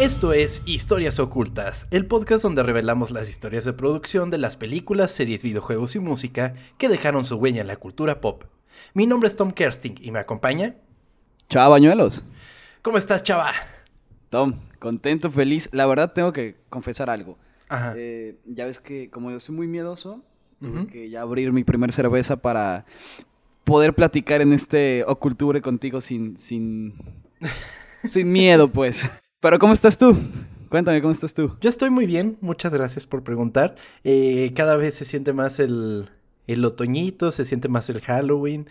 Esto es Historias Ocultas, el podcast donde revelamos las historias de producción de las películas, series, videojuegos y música que dejaron su huella en la cultura pop. Mi nombre es Tom Kersting y me acompaña. Chava Bañuelos. ¿Cómo estás, chava? Tom, contento, feliz. La verdad tengo que confesar algo. Ajá. Eh, ya ves que como yo soy muy miedoso, tuve que ya abrir mi primer cerveza para poder platicar en este Oculture contigo sin, sin, sin miedo, pues. Pero ¿cómo estás tú? Cuéntame, ¿cómo estás tú? Yo estoy muy bien, muchas gracias por preguntar. Eh, cada vez se siente más el, el otoñito, se siente más el Halloween.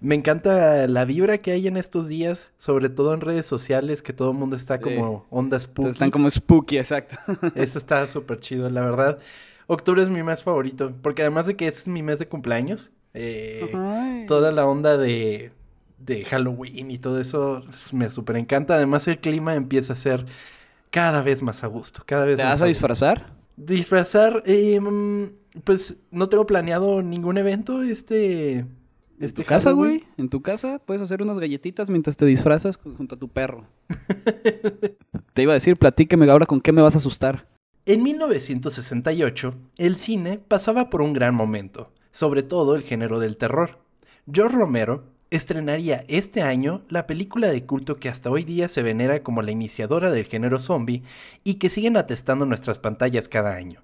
Me encanta la vibra que hay en estos días, sobre todo en redes sociales, que todo el mundo está Sí. como onda spooky. Están como spooky, exacto. Eso está súper chido, la verdad. Octubre es mi mes favorito, porque además de que es mi mes de cumpleaños, eh, toda la onda de, de Halloween y todo eso me súper encanta. Además el clima empieza a ser cada vez más a gusto, cada vez ¿Te más vas a disfrazar? Disfrazar, eh, mm, pues no tengo planeado ningún evento este... ¿En este tu casa, güey? ¿En tu casa? Puedes hacer unas galletitas mientras te disfrazas junto a tu perro. te iba a decir, platíqueme ahora con qué me vas a asustar. En 1968, el cine pasaba por un gran momento, sobre todo el género del terror. George Romero estrenaría este año la película de culto que hasta hoy día se venera como la iniciadora del género zombie y que siguen atestando nuestras pantallas cada año.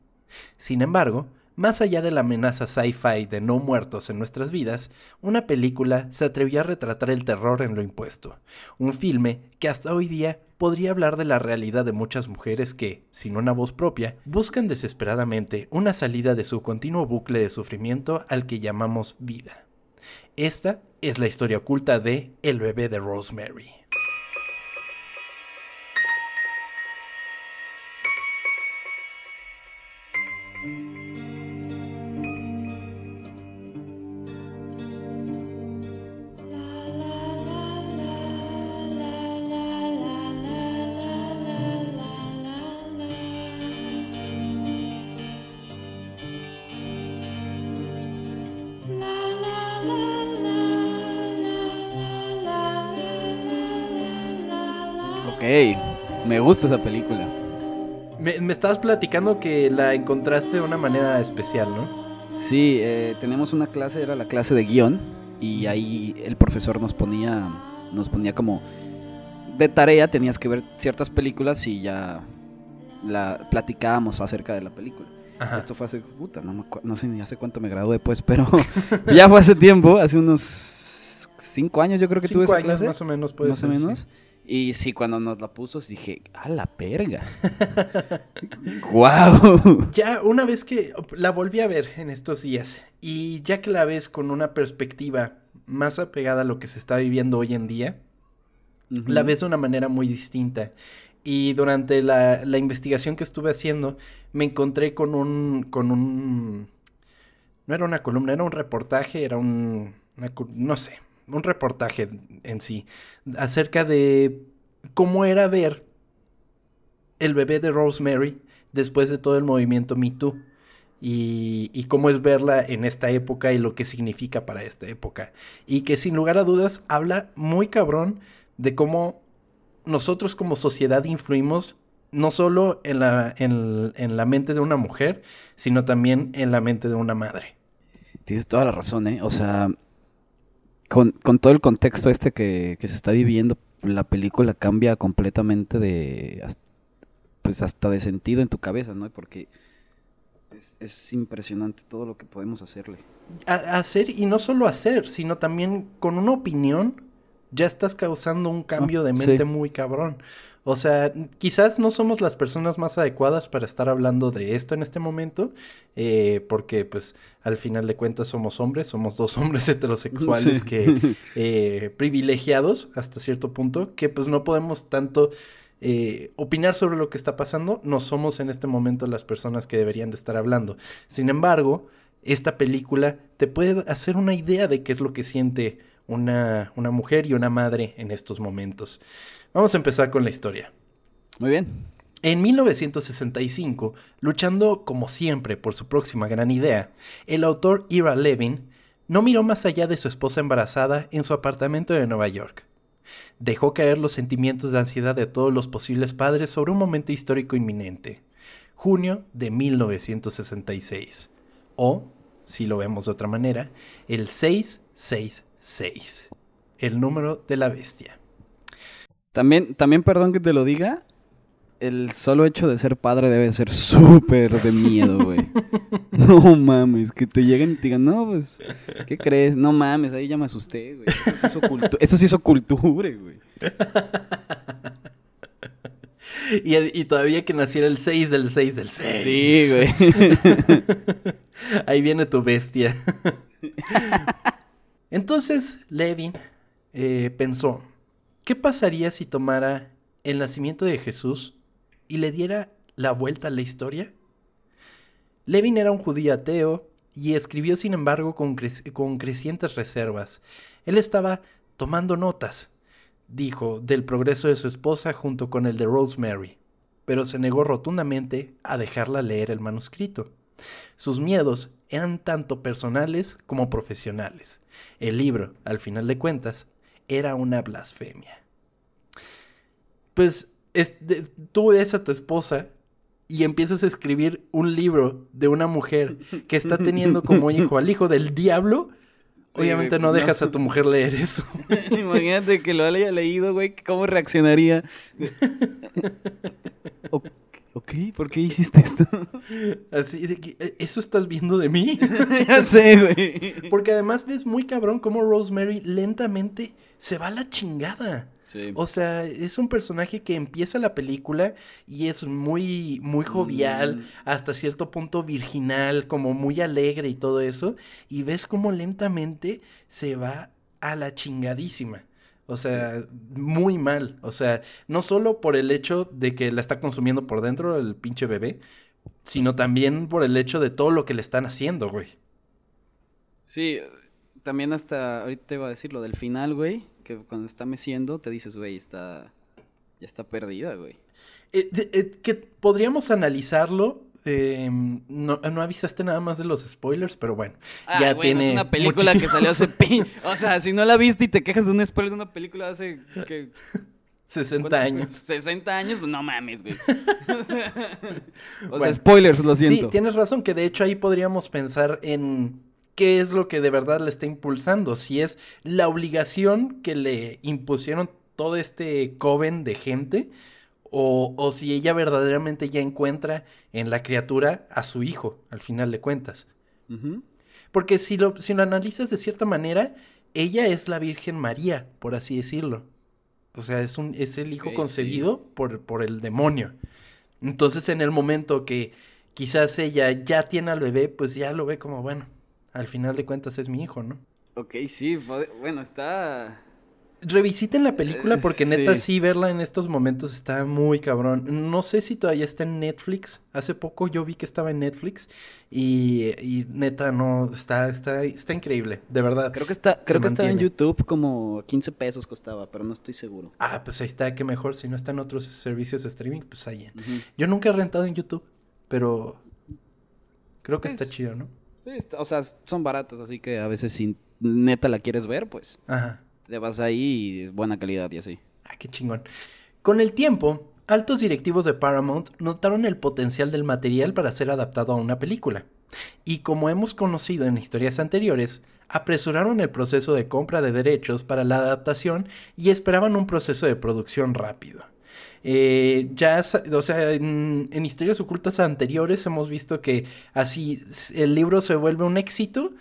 Sin embargo, más allá de la amenaza sci-fi de no muertos en nuestras vidas, una película se atrevió a retratar el terror en lo impuesto. Un filme que hasta hoy día podría hablar de la realidad de muchas mujeres que, sin una voz propia, buscan desesperadamente una salida de su continuo bucle de sufrimiento al que llamamos vida. Esta es la historia oculta de El bebé de Rosemary. Gusta esa película. Me, me estabas platicando que la encontraste de una manera especial, ¿no? Sí, eh, tenemos una clase, era la clase de guion, y ahí el profesor nos ponía, nos ponía como de tarea, tenías que ver ciertas películas y ya la platicábamos acerca de la película. Ajá. Esto fue hace, puta, no, me no sé ni hace cuánto me gradué, pues, pero ya fue hace tiempo, hace unos cinco años yo creo que tuve Cinco esa años clase. más o menos puede más ser, o sí. Y sí, cuando nos la puso, dije, a la perga. ¡Guau! Ya una vez que la volví a ver en estos días y ya que la ves con una perspectiva más apegada a lo que se está viviendo hoy en día, la ves de una manera muy distinta. Y durante la, la investigación que estuve haciendo, me encontré con un, con un, no era una columna, era un reportaje, era un, una no sé, un reportaje en sí, acerca de cómo era ver el bebé de Rosemary después de todo el movimiento Me Too. Y, y cómo es verla en esta época y lo que significa para esta época. Y que sin lugar a dudas habla muy cabrón de cómo nosotros como sociedad influimos no solo en la, en, en la mente de una mujer, sino también en la mente de una madre. Tienes toda la razón, ¿eh? O sea, con, con todo el contexto este que, que se está viviendo, la película cambia completamente de... Pues hasta de sentido en tu cabeza, ¿no? Porque es, es impresionante todo lo que podemos hacerle. A- hacer, y no solo hacer, sino también con una opinión, ya estás causando un cambio de sí. mente muy cabrón. O sea, quizás no somos las personas más adecuadas para estar hablando de esto en este momento, eh, porque pues al final de cuentas somos hombres, somos dos hombres heterosexuales Sí. que eh, privilegiados hasta cierto punto, que pues no podemos tanto eh, opinar sobre lo que está pasando, no somos en este momento las personas que deberían de estar hablando. Sin embargo, esta película te puede hacer una idea de qué es lo que siente una, una mujer y una madre en estos momentos. Vamos a empezar con la historia. Muy bien. En 1965, luchando como siempre por su próxima gran idea, el autor Ira Levin no miró más allá de su esposa embarazada en su apartamento de Nueva York. Dejó caer los sentimientos de ansiedad de todos los posibles padres sobre un momento histórico inminente. Junio de 1966. O, si lo vemos de otra manera, el 666. El número de la bestia. También, también perdón que te lo diga, el solo hecho de ser padre debe ser súper de miedo, güey. No mames, que te lleguen y te digan, no, pues, ¿qué crees? No mames, ahí ya me asusté, güey. Eso sí hizo, cultura, güey. Y, y, todavía que naciera el 6 del 6 del 6. Sí, güey. Ahí viene tu bestia. Entonces, Levin eh, pensó, ¿qué pasaría si tomara el nacimiento de Jesús y le diera la vuelta a la historia? Levin era un judío ateo y escribió sin embargo con, con crecientes reservas. Él estaba tomando notas, dijo, del progreso de su esposa junto con el de Rosemary, pero se negó rotundamente a dejarla leer el manuscrito. Sus miedos eran tanto personales como profesionales. El libro, al final de cuentas, era una blasfemia. Pues tú ves a tu esposa y empiezas a escribir un libro de una mujer que está teniendo como hijo al hijo del diablo, obviamente no dejas a tu mujer leer eso. Imagínate que lo haya leído, güey, ¿cómo reaccionaría? ok, ¿por qué hiciste esto? Así de que, ¿e-, ¿eso estás viendo de mí? ya sé, güey. Porque además ves muy cabrón cómo Rosemary lentamente se va a la chingada. O sea, es un personaje que empieza la película y es muy, muy jovial, mm. hasta cierto punto virginal, como muy alegre y todo eso. Y ves cómo lentamente se va a la chingadísima. O sea, muy mal. O sea, no solo por el hecho de que la está consumiendo por dentro el pinche bebé, sino también por el hecho de todo lo que le están haciendo, güey. Sí, también hasta, ahorita te iba a decir lo del final, güey, que cuando está meciendo te dices, güey, está, ya está perdida, güey. Eh, eh, que podríamos analizarlo eh, no, no, avisaste nada más de los spoilers, pero bueno. Ah, ya tiene. Es una película que salió hace. Pin... O sea, si no la viste y te quejas de un spoiler de una película hace. que 60 años. 60 años, pues no mames, güey. o sea, spoilers, lo siento. Sí, tienes razón, que de hecho ahí podríamos pensar en qué es lo que de verdad le está impulsando. Si es la obligación que le impusieron todo este coven de gente o, si ella verdaderamente ya encuentra en la criatura a su hijo, al final de cuentas. Porque si lo, si lo analizas de cierta manera, ella es la Virgen María, por así decirlo. O sea, es, un, es el hijo concebido por, por el demonio. Entonces, en el momento que quizás ella ya tiene al bebé, pues ya lo ve como, bueno, al final de cuentas es mi hijo, ¿no? Ok, sí, bueno, está Revisiten la película porque neta sí. verla en estos momentos está muy cabrón. No sé si todavía está en Netflix. Hace poco yo vi que estaba en Netflix y, neta no está está está increíble, de verdad. Creo que está creo que está en YouTube como 15 pesos costaba, pero no estoy seguro. Ah, pues ahí está, que mejor si no está en otros servicios de streaming, pues ahí. Yo nunca he rentado en YouTube, pero creo que está chido, ¿no? Sí, o sea, son baratos, así que a veces si neta la quieres ver, pues. Ajá te vas ahí y buena calidad y así. Ah, qué chingón. Con el tiempo, altos directivos de Paramount notaron el potencial del material para ser adaptado a una película. Y como hemos conocido en historias anteriores, apresuraron el proceso de compra de derechos para la adaptación y esperaban un proceso de producción rápido. Eh, ya, o sea, en, en, historias ocultas anteriores hemos visto que así el libro se vuelve un éxito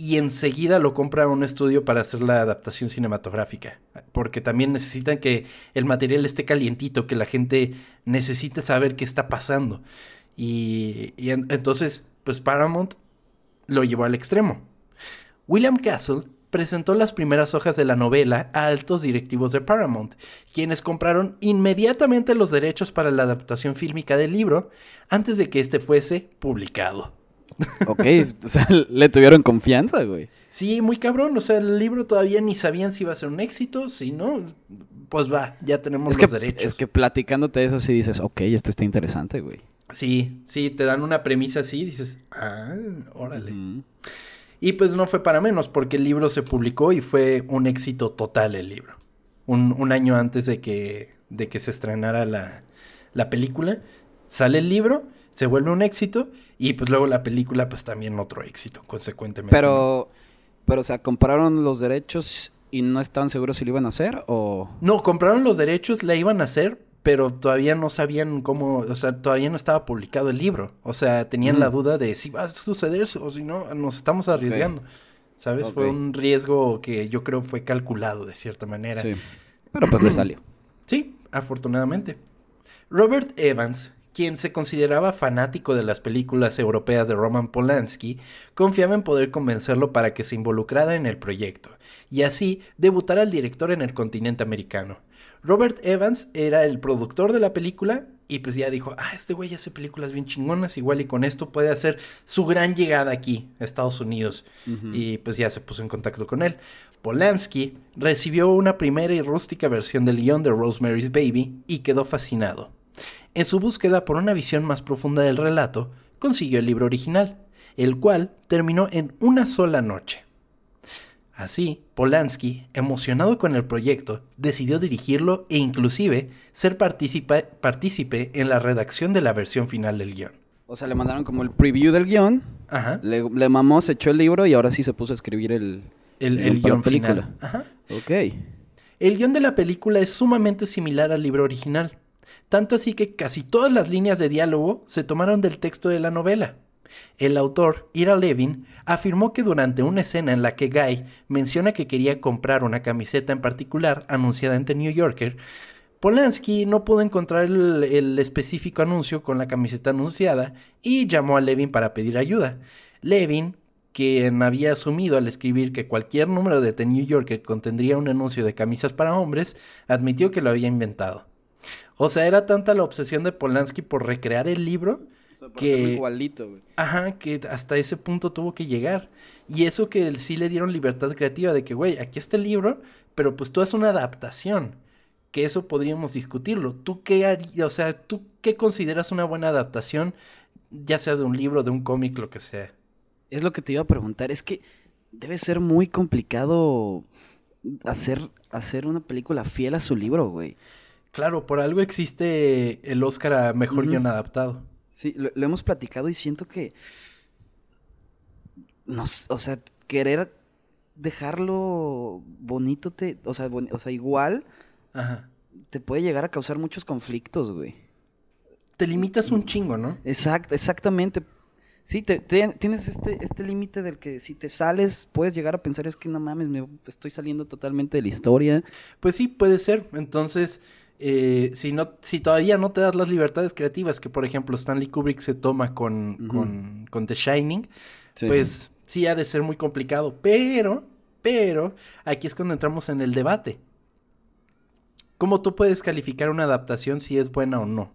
y enseguida lo compra un estudio para hacer la adaptación cinematográfica, porque también necesitan que el material esté calientito, que la gente necesite saber qué está pasando. Y, entonces, pues Paramount lo llevó al extremo. William Castle presentó las primeras hojas de la novela a altos directivos de Paramount, quienes compraron inmediatamente los derechos para la adaptación fílmica del libro antes de que éste fuese publicado. Ok, o sea, le tuvieron confianza, güey. Sí, muy cabrón. O sea, el libro todavía ni sabían si iba a ser un éxito. Si no, pues va, ya tenemos los derechos. Es que platicándote eso, sí dices, ok, esto está interesante, güey. Sí, sí, te dan una premisa así, dices, ah, órale. Y pues no fue para menos, porque el libro se publicó y fue un éxito total el libro. un, un año antes de que, de que se estrenara la, la película. Sale el libro, se vuelve un éxito y pues luego la película pues también otro éxito, consecuentemente. Pero, pero o sea, compraron los derechos y no estaban seguros si lo iban a hacer o... No, compraron los derechos, la iban a hacer, pero todavía no sabían cómo, o sea, todavía no estaba publicado el libro. O sea, tenían la duda de si va a suceder o si no, nos estamos arriesgando. ¿Sabes? Fue un riesgo que yo creo fue calculado de cierta manera. Sí. Pero pues le salió. Sí, afortunadamente. Robert Evans, quien se consideraba fanático de las películas europeas de Roman Polanski, confiaba en poder convencerlo para que se involucrara en el proyecto, y así debutara al director en el continente americano. Robert Evans era el productor de la película y pues ya dijo, ah, este güey hace películas bien chingonas, igual y con esto puede hacer su gran llegada aquí, a Estados Unidos. Y pues ya se puso en contacto con él. Polanski recibió una primera y rústica versión del guion de Rosemary's Baby y quedó fascinado. En su búsqueda por una visión más profunda del relato, consiguió el libro original, el cual terminó en una sola noche. Así, Polanski, emocionado con el proyecto, decidió dirigirlo e inclusive ser partícipe en la redacción de la versión final del guion. O sea, le mandaron como el preview del guion, Ajá. Le, mamó, se echó el libro y ahora sí se puso a escribir el, el, guion película. Ajá. Ok. El guion de la película es sumamente similar al libro original tanto así que casi todas las líneas de diálogo se tomaron del texto de la novela. El autor, Ira Levin, afirmó que durante una escena en la que Guy menciona que quería comprar una camiseta en particular anunciada en The New Yorker, Polanski no pudo encontrar el, específico anuncio con la camiseta anunciada y llamó a Levin para pedir ayuda. Levin, quien había asumido al escribir que cualquier número de The New Yorker contendría un anuncio de camisas para hombres, admitió que lo había inventado. O sea, era tanta la obsesión de Polanski por recrear el libro que igualito, güey. Ajá, que hasta ese punto tuvo que llegar. Y eso que sí le dieron libertad creativa de que, güey, aquí está el libro, pero pues tú haces una adaptación. Que eso podríamos discutirlo. ¿Tú qué harías, o sea, tú qué consideras una buena adaptación, ya sea de un libro, de un cómic, lo que sea? Es lo que te iba a preguntar, es que debe ser muy complicado hacer, hacer una película fiel a su libro, güey. Claro, por algo existe el Oscar a Mejor Guión Adaptado. Sí, lo, hemos platicado y siento que... Nos, o sea, querer dejarlo bonito, te, o, sea, o sea, igual, te puede llegar a causar muchos conflictos, güey. Te limitas un chingo, ¿no? Exactamente. Sí, te, tienes este, este límite del que si te sales puedes llegar a pensar es que no mames, me estoy saliendo totalmente de la historia. Pues sí, puede ser. Entonces, eh, si, no, si todavía no te das las libertades creativas que, por ejemplo, Stanley Kubrick se toma con, con, The Shining, pues sí ha de ser muy complicado. Pero, pero, aquí es cuando entramos en el debate. ¿Cómo tú puedes calificar una adaptación si es buena o no?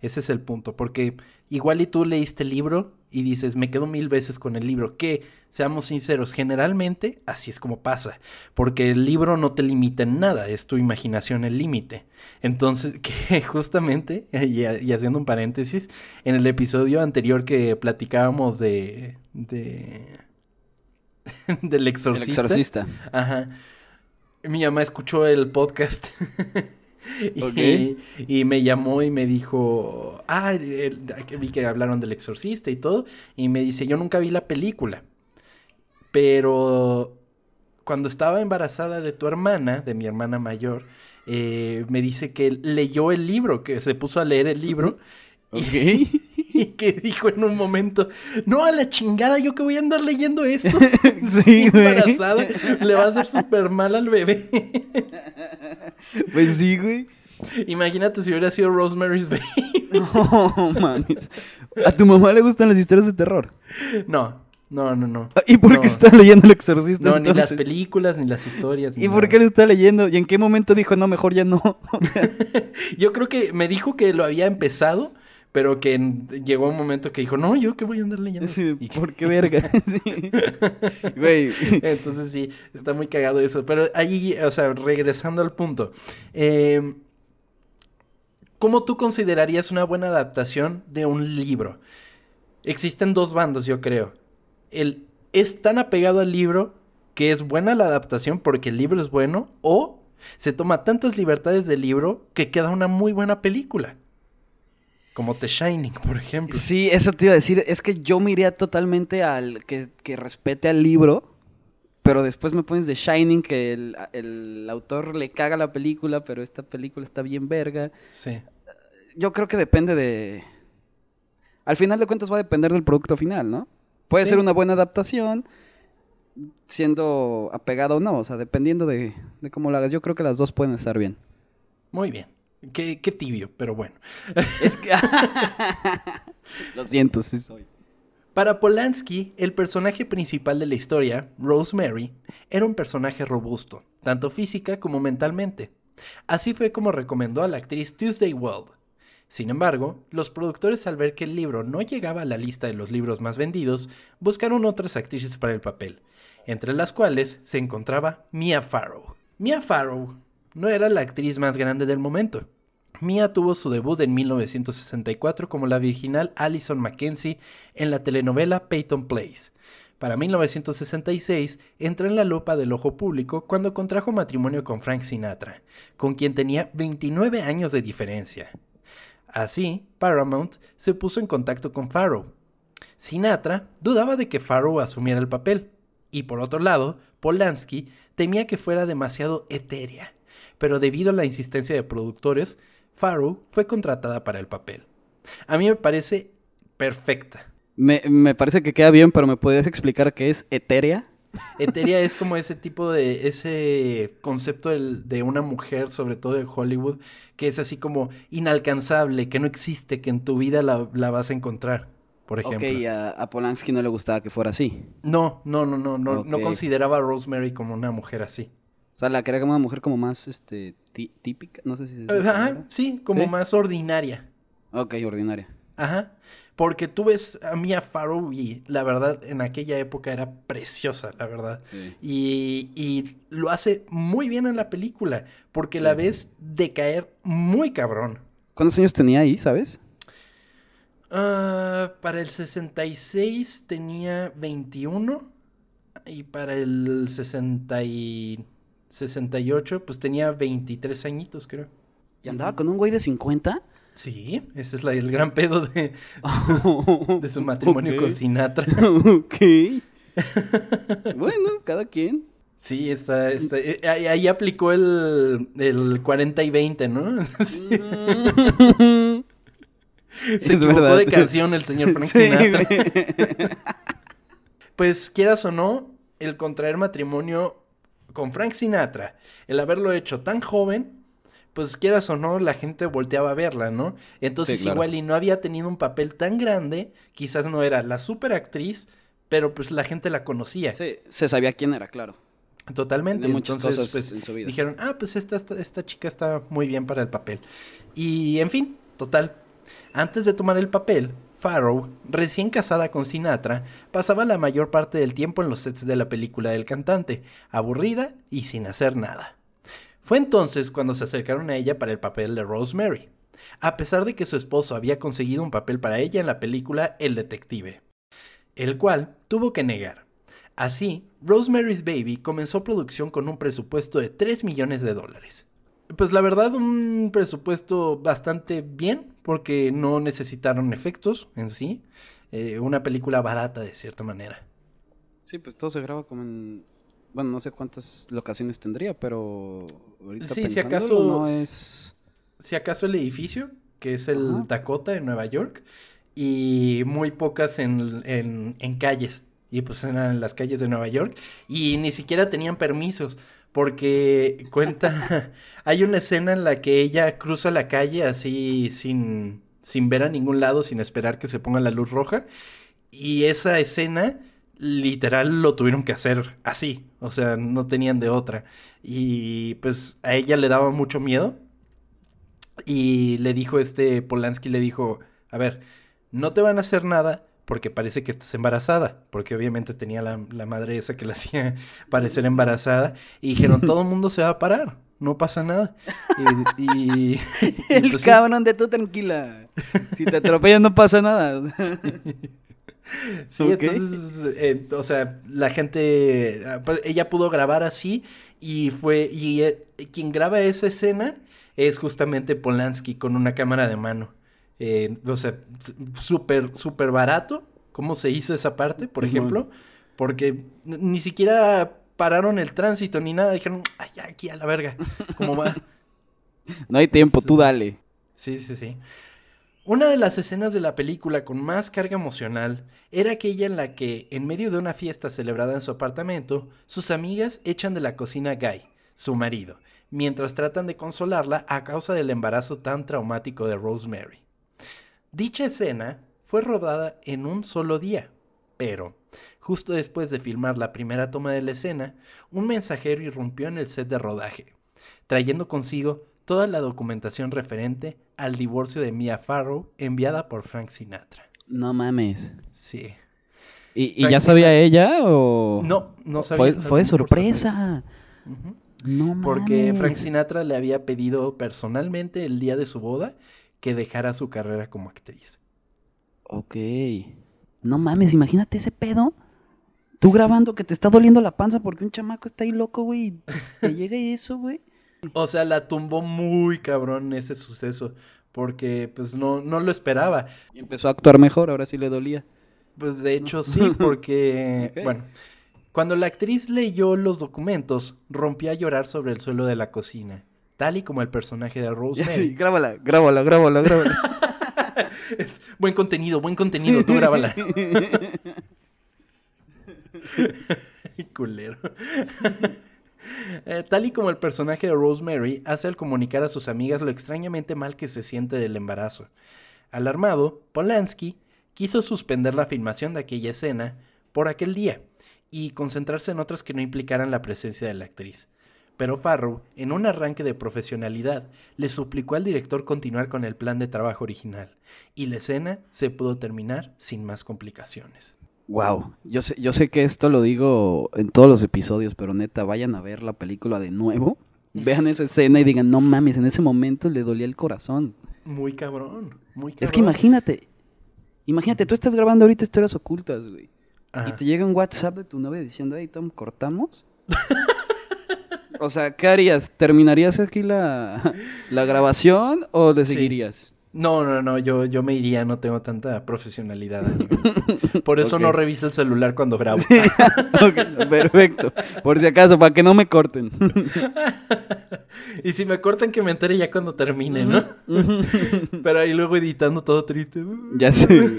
Ese es el punto, porque igual y tú leíste el libro y dices, me quedo mil veces con el libro, que, seamos sinceros, generalmente así es como pasa, porque el libro no te limita en nada, es tu imaginación el límite. Entonces, que justamente, y, haciendo un paréntesis, en el episodio anterior que platicábamos de... de del exorcista. El exorcista. Ajá. Mi mamá escuchó el podcast Y, me llamó y me dijo, ah, vi que hablaron del exorcista y todo, y me dice, yo nunca vi la película, pero cuando estaba embarazada de tu hermana, de mi hermana mayor, eh, me dice que leyó el libro, que se puso a leer el libro. Y, que dijo en un momento, no, a la chingada, yo que voy a andar leyendo esto. sí, Embarazada, le va a hacer súper mal al bebé. pues sí, güey. Imagínate si hubiera sido Rosemary's Baby. no, mames. ¿A tu mamá le gustan las historias de terror? No, no, no, no. ¿Y por qué está leyendo El Exorcista? No, ni las películas, ni las historias. ¿Y por qué lo está leyendo? ¿Y en qué momento dijo, no, mejor ya no? Yo creo que me dijo que lo había empezado, pero que llegó un momento que dijo, no, yo qué voy a andar leyendo. ¿Por qué verga? sí. Güey. Entonces sí, está muy cagado eso. Pero ahí, o sea, regresando al punto. Eh, ¿Cómo tú considerarías una buena adaptación de un libro? Existen dos bandos, yo creo. El es tan apegado al libro que es buena la adaptación porque el libro es bueno o Se toma tantas libertades del libro que queda una muy buena película. Como The Shining, por ejemplo. Sí, eso te iba a decir. Es que yo me iría totalmente al que, que respete al libro. Pero después me pones The Shining, que el, el autor le caga la película, pero esta película está bien verga. Sí. Yo creo que depende de. Al final de cuentas va a depender del producto final, ¿no? Puede Sí. ser una buena adaptación, siendo apegado o no, o sea, dependiendo de, de cómo lo hagas. Yo creo que las dos pueden estar bien. Muy bien. Qué, qué tibio, pero bueno. Es que. lo siento, sí soy. Para Polanski, el personaje principal de la historia, Rosemary, era un personaje robusto, tanto física como mentalmente. Así fue como recomendó a la actriz Tuesday Weld. Sin embargo, los productores al ver que el libro no llegaba a la lista de los libros más vendidos, buscaron otras actrices para el papel, entre las cuales se encontraba Mia Farrow. Mia Farrow no era la actriz más grande del momento. Mia tuvo su debut en 1964 como la virginal Alison Mackenzie en la telenovela Peyton Place. Para 1966 entró en la lupa del ojo público cuando contrajo matrimonio con Frank Sinatra, con quien tenía 29 años de diferencia. Así, Paramount se puso en contacto con Farrow. Sinatra dudaba de que Farrow asumiera el papel, y por otro lado, Polanski temía que fuera demasiado etérea, pero debido a la insistencia de productores, Farrow fue contratada para el papel. A mí me parece perfecta. Me, me parece que queda bien, pero ¿me podrías explicar qué es etérea? Eteria es como ese tipo de, ese concepto de una mujer, sobre todo de Hollywood, que es así como inalcanzable, que no existe, que en tu vida la, la vas a encontrar, por ejemplo. Ok, a, a Polanski no le gustaba que fuera así. No, no, no, no, no, no consideraba a Rosemary como una mujer así. O sea, la quería como una mujer como más, este, tí- típica, no sé si es... Ajá, sí, como ¿Sí? más ordinaria. Ok, ordinaria. Ajá. Porque tú ves a Mia Farrow y la verdad en aquella época era preciosa, la verdad. Sí. Y, y lo hace muy bien en la película, porque la ves decaer muy cabrón. ¿Cuántos años tenía ahí, sabes? Ah, para el 66 tenía 21 y para el 60 y 68 pues tenía 23 añitos creo. ¿Y andaba con un güey de 50? Sí, ese es la- el gran pedo de, de su matrimonio con. Sinatra. ok. bueno, cada quien. Sí, está, está- eh, ahí, ahí aplicó el, el 40 y 20, ¿no? Sí. Se Es equivocó verdad. de canción el señor Frank Sí, Sinatra. Pues quieras o no, el contraer matrimonio con Frank Sinatra, el haberlo hecho tan joven, pues quieras o no, la gente volteaba a verla, ¿no? Entonces Sí, claro. igual y no había tenido un papel tan grande, quizás no era la super actriz, pero pues la gente la conocía Sí, se sabía quién era, claro. totalmente. Entonces, pues en su vida. dijeron, ah, pues esta, esta, esta chica está muy bien para el papel. Y en fin, total. Antes de tomar el papel, Farrow, recién casada con Sinatra, pasaba la mayor parte del tiempo en los sets de la película del cantante, aburrida y sin hacer nada. Fue entonces cuando se acercaron a ella para el papel de Rosemary, a pesar de que su esposo había conseguido un papel para ella en la película El Detective, el cual tuvo que negar. Así, Rosemary's Baby comenzó producción con un presupuesto de 3 millones de dólares. Pues la verdad, un presupuesto bastante bien, porque no necesitaron efectos en sí. Eh, una película barata de cierta manera. Sí, pues todo se graba como en... Bueno, no sé cuántas locaciones tendría, pero... Ahorita Sí, si acaso No es... Si acaso el edificio, que es el Ajá. Dakota en Nueva York, y muy pocas en, en- en calles. Y pues eran en las calles de Nueva York. Y ni siquiera tenían permisos. Porque cuenta, hay una escena en la que ella cruza la calle así sin, sin ver a ningún lado, sin esperar que se ponga la luz roja. Y esa escena, literal, lo tuvieron que hacer así. O sea, no tenían de otra. Y pues a ella le daba mucho miedo. Y le dijo este Polanski, le dijo, a ver, no te van a hacer nada porque parece que estás embarazada, porque obviamente tenía la, la madre esa que la hacía parecer embarazada, y dijeron, todo el mundo se va a parar, no pasa nada. Y, El pues cabrón de tú tranquila. Si te atropellan no pasa nada. Sí, entonces, eh, o sea, la gente, ah, pues, ella pudo grabar así y fue, y eh, quien graba esa escena es justamente Polanski con una cámara de mano. Eh, o sea, súper, súper barato. ¿Cómo se hizo esa parte, por ejemplo? Porque ni siquiera pararon el tránsito ni nada. Dijeron, ay, aquí a la verga. ¿Cómo va? no hay tiempo, tú dale. Sí, sí, sí. Una de las escenas de la película con más carga emocional era aquella en la que, en medio de una fiesta celebrada en su apartamento, sus amigas echan de la cocina a Guy, su marido, mientras tratan de consolarla a causa del embarazo tan traumático de Rosemary. Dicha escena fue rodada en un solo día, pero, justo después de filmar la primera toma de la escena, un mensajero irrumpió en el set de rodaje, trayendo consigo toda la documentación referente al divorcio de Mia Farrow enviada por Frank Sinatra. No mames. Sí. ¿Y, ya sabía ella o...? No, no sabía. Fue, fue sorpresa. No mames. Porque Frank Sinatra le había pedido personalmente el día de su boda que dejara su carrera como actriz. Ok. No mames, imagínate ese pedo. Tú grabando que te está doliendo la panza porque un chamaco está ahí loco, güey. Te llega eso, güey. O sea, la tumbó muy cabrón ese suceso. Porque, pues, no, no lo esperaba. Y empezó a actuar mejor, ahora sí le dolía. Pues, de hecho, sí, porque, bueno, cuando la actriz leyó los documentos, rompió a llorar sobre el suelo de la cocina. Tal y como el personaje de Rosemary. Sí, grábala, grábala, grábala, grábala. es buen contenido, buen contenido, tú grábala. Culero. Eh, tal y como el personaje de Rosemary hace al comunicar a sus amigas lo extrañamente mal que se siente del embarazo. Alarmado, Polanski quiso suspender la filmación de aquella escena por aquel día y concentrarse en otras que no implicaran la presencia de la actriz. Pero Farrow, en un arranque de profesionalidad, le suplicó al director continuar con el plan de trabajo original, y la escena se pudo terminar sin más complicaciones. Wow, yo sé, yo sé que esto lo digo en todos los episodios, pero neta, vayan a ver la película de nuevo, vean esa escena y digan, no mames, en ese momento le dolía el corazón. Muy cabrón, muy cabrón. Es que imagínate, imagínate, tú estás grabando ahorita historias ocultas, güey. Y te llega un WhatsApp de tu novia diciendo, hey Tom, ¿cortamos? o sea, ¿qué harías? ¿Terminarías aquí la, la grabación o le seguirías? No, no, no, yo, yo me iría, no tengo tanta profesionalidad. Por eso no reviso el celular cuando grabo. perfecto. Por si acaso, para que no me corten. y si me cortan, que me entere ya cuando termine, ¿no? Pero ahí luego editando todo triste. Ya sé.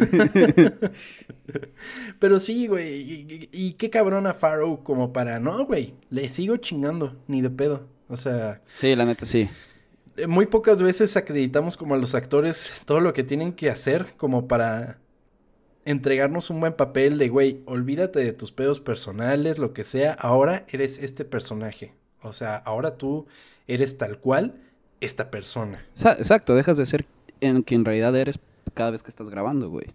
Pero sí, güey. Y, y, qué cabrón a Farrow como para, no, güey. Le sigo chingando, ni de pedo. O sea. Sí, la neta sí. Eh, muy pocas veces acreditamos como a los actores todo lo que tienen que hacer como para entregarnos un buen papel de, güey, olvídate de tus pedos personales, lo que sea, ahora eres este personaje. O sea, ahora tú eres tal cual esta persona. Exacto, dejas de ser en quien en realidad eres cada vez que estás grabando, güey.